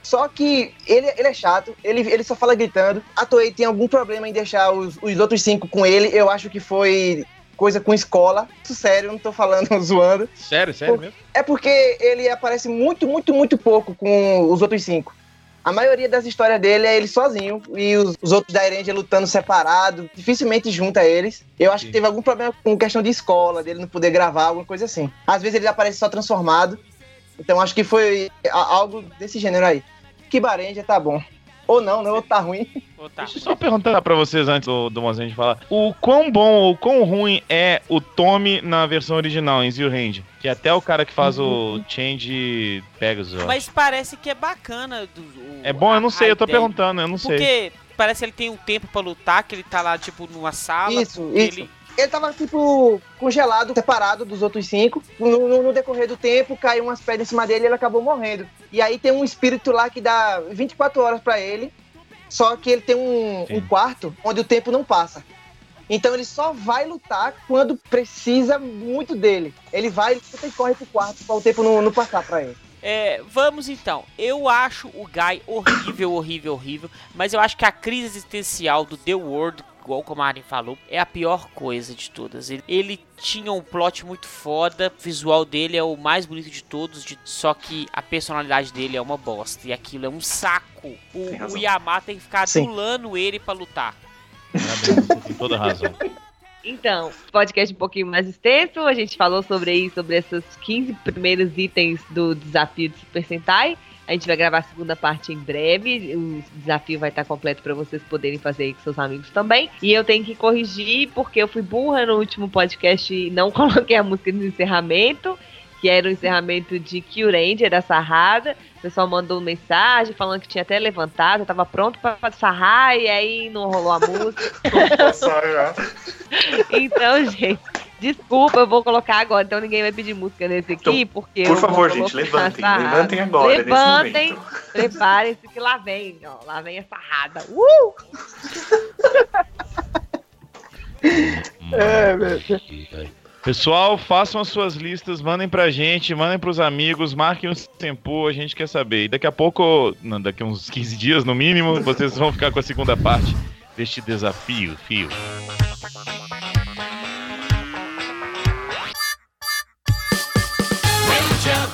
Só que ele, ele é chato, ele, ele só fala gritando. A Toei tem algum problema em deixar os, os outros cinco com ele. Eu acho que foi coisa com escola. Isso sério, não tô falando zoando. Sério, sério mesmo? É porque ele aparece muito, muito, muito pouco com os outros cinco. A maioria das histórias dele é ele sozinho e os, os outros da Erend lutando separado, dificilmente junta eles. Eu acho Sim. que teve algum problema com questão de escola, dele não poder gravar, alguma coisa assim. Às vezes ele aparece só transformado. Então acho que foi algo desse gênero aí. Que Barendia tá bom. Ou não, não, ou tá ruim. Ô, tá. Deixa eu só perguntar pra vocês antes do, do Mozinho falar. O quão bom ou quão ruim é o Tommy na versão original, em Zero Hand? Que até o cara que faz o Change Pegasus. ó. Mas parece que é bacana. Do, o- É bom? Eu não sei, eu tô ideia. perguntando, eu não sei. Porque parece que ele tem um tempo pra lutar, que ele tá lá, tipo, numa sala. Isso, isso. Ele... Ele tava, tipo, congelado, separado dos outros cinco. No, no- no decorrer do tempo, caiu umas pedras em cima dele e ele acabou morrendo. E aí tem um espírito lá que dá 24 horas pra ele. Só que ele tem um, um quarto onde o tempo não passa. Então ele só vai lutar quando precisa muito dele. Ele vai, luta e corre pro quarto pra o tempo não, não passar pra ele. É, vamos então. Eu acho o Guy horrível, horrível, horrível. Mas eu acho que a crise existencial do The World, igual como a Arin falou, é a pior coisa de todas. Ele, ele tinha um plot muito foda, o visual dele é o mais bonito de todos, de- só que a personalidade dele é uma bosta. E aquilo é um saco. O, Tem o Yamato tem que ficar Sim. adulando ele pra lutar. Tem toda razão. Então, podcast um pouquinho mais extenso, a gente falou sobre aí, sobre esses 15 primeiros itens do desafio de Super Sentai. A gente vai gravar a segunda parte em breve. O desafio vai estar completo para vocês poderem fazer aí com seus amigos também. E eu tenho que corrigir porque eu fui burra no último podcast e não coloquei a música no encerramento que era o encerramento de Kyuranger da Sarrada. O pessoal mandou uma mensagem falando que tinha até levantado, estava pronto para sarrar e aí não rolou a música. então, gente, Desculpa, eu vou colocar agora, então ninguém vai pedir música nesse então, aqui, então, porque. Por favor, gente, levantem. Levantem agora. Levantem, preparem-se que lá vem, ó. Lá vem a sarrada. Uh! é. Pessoal, façam as suas listas, mandem pra gente, mandem pros amigos, marquem o tempo, a gente quer saber. E daqui a pouco, daqui uns 15 dias no mínimo, vocês vão ficar com a segunda parte deste desafio, fio.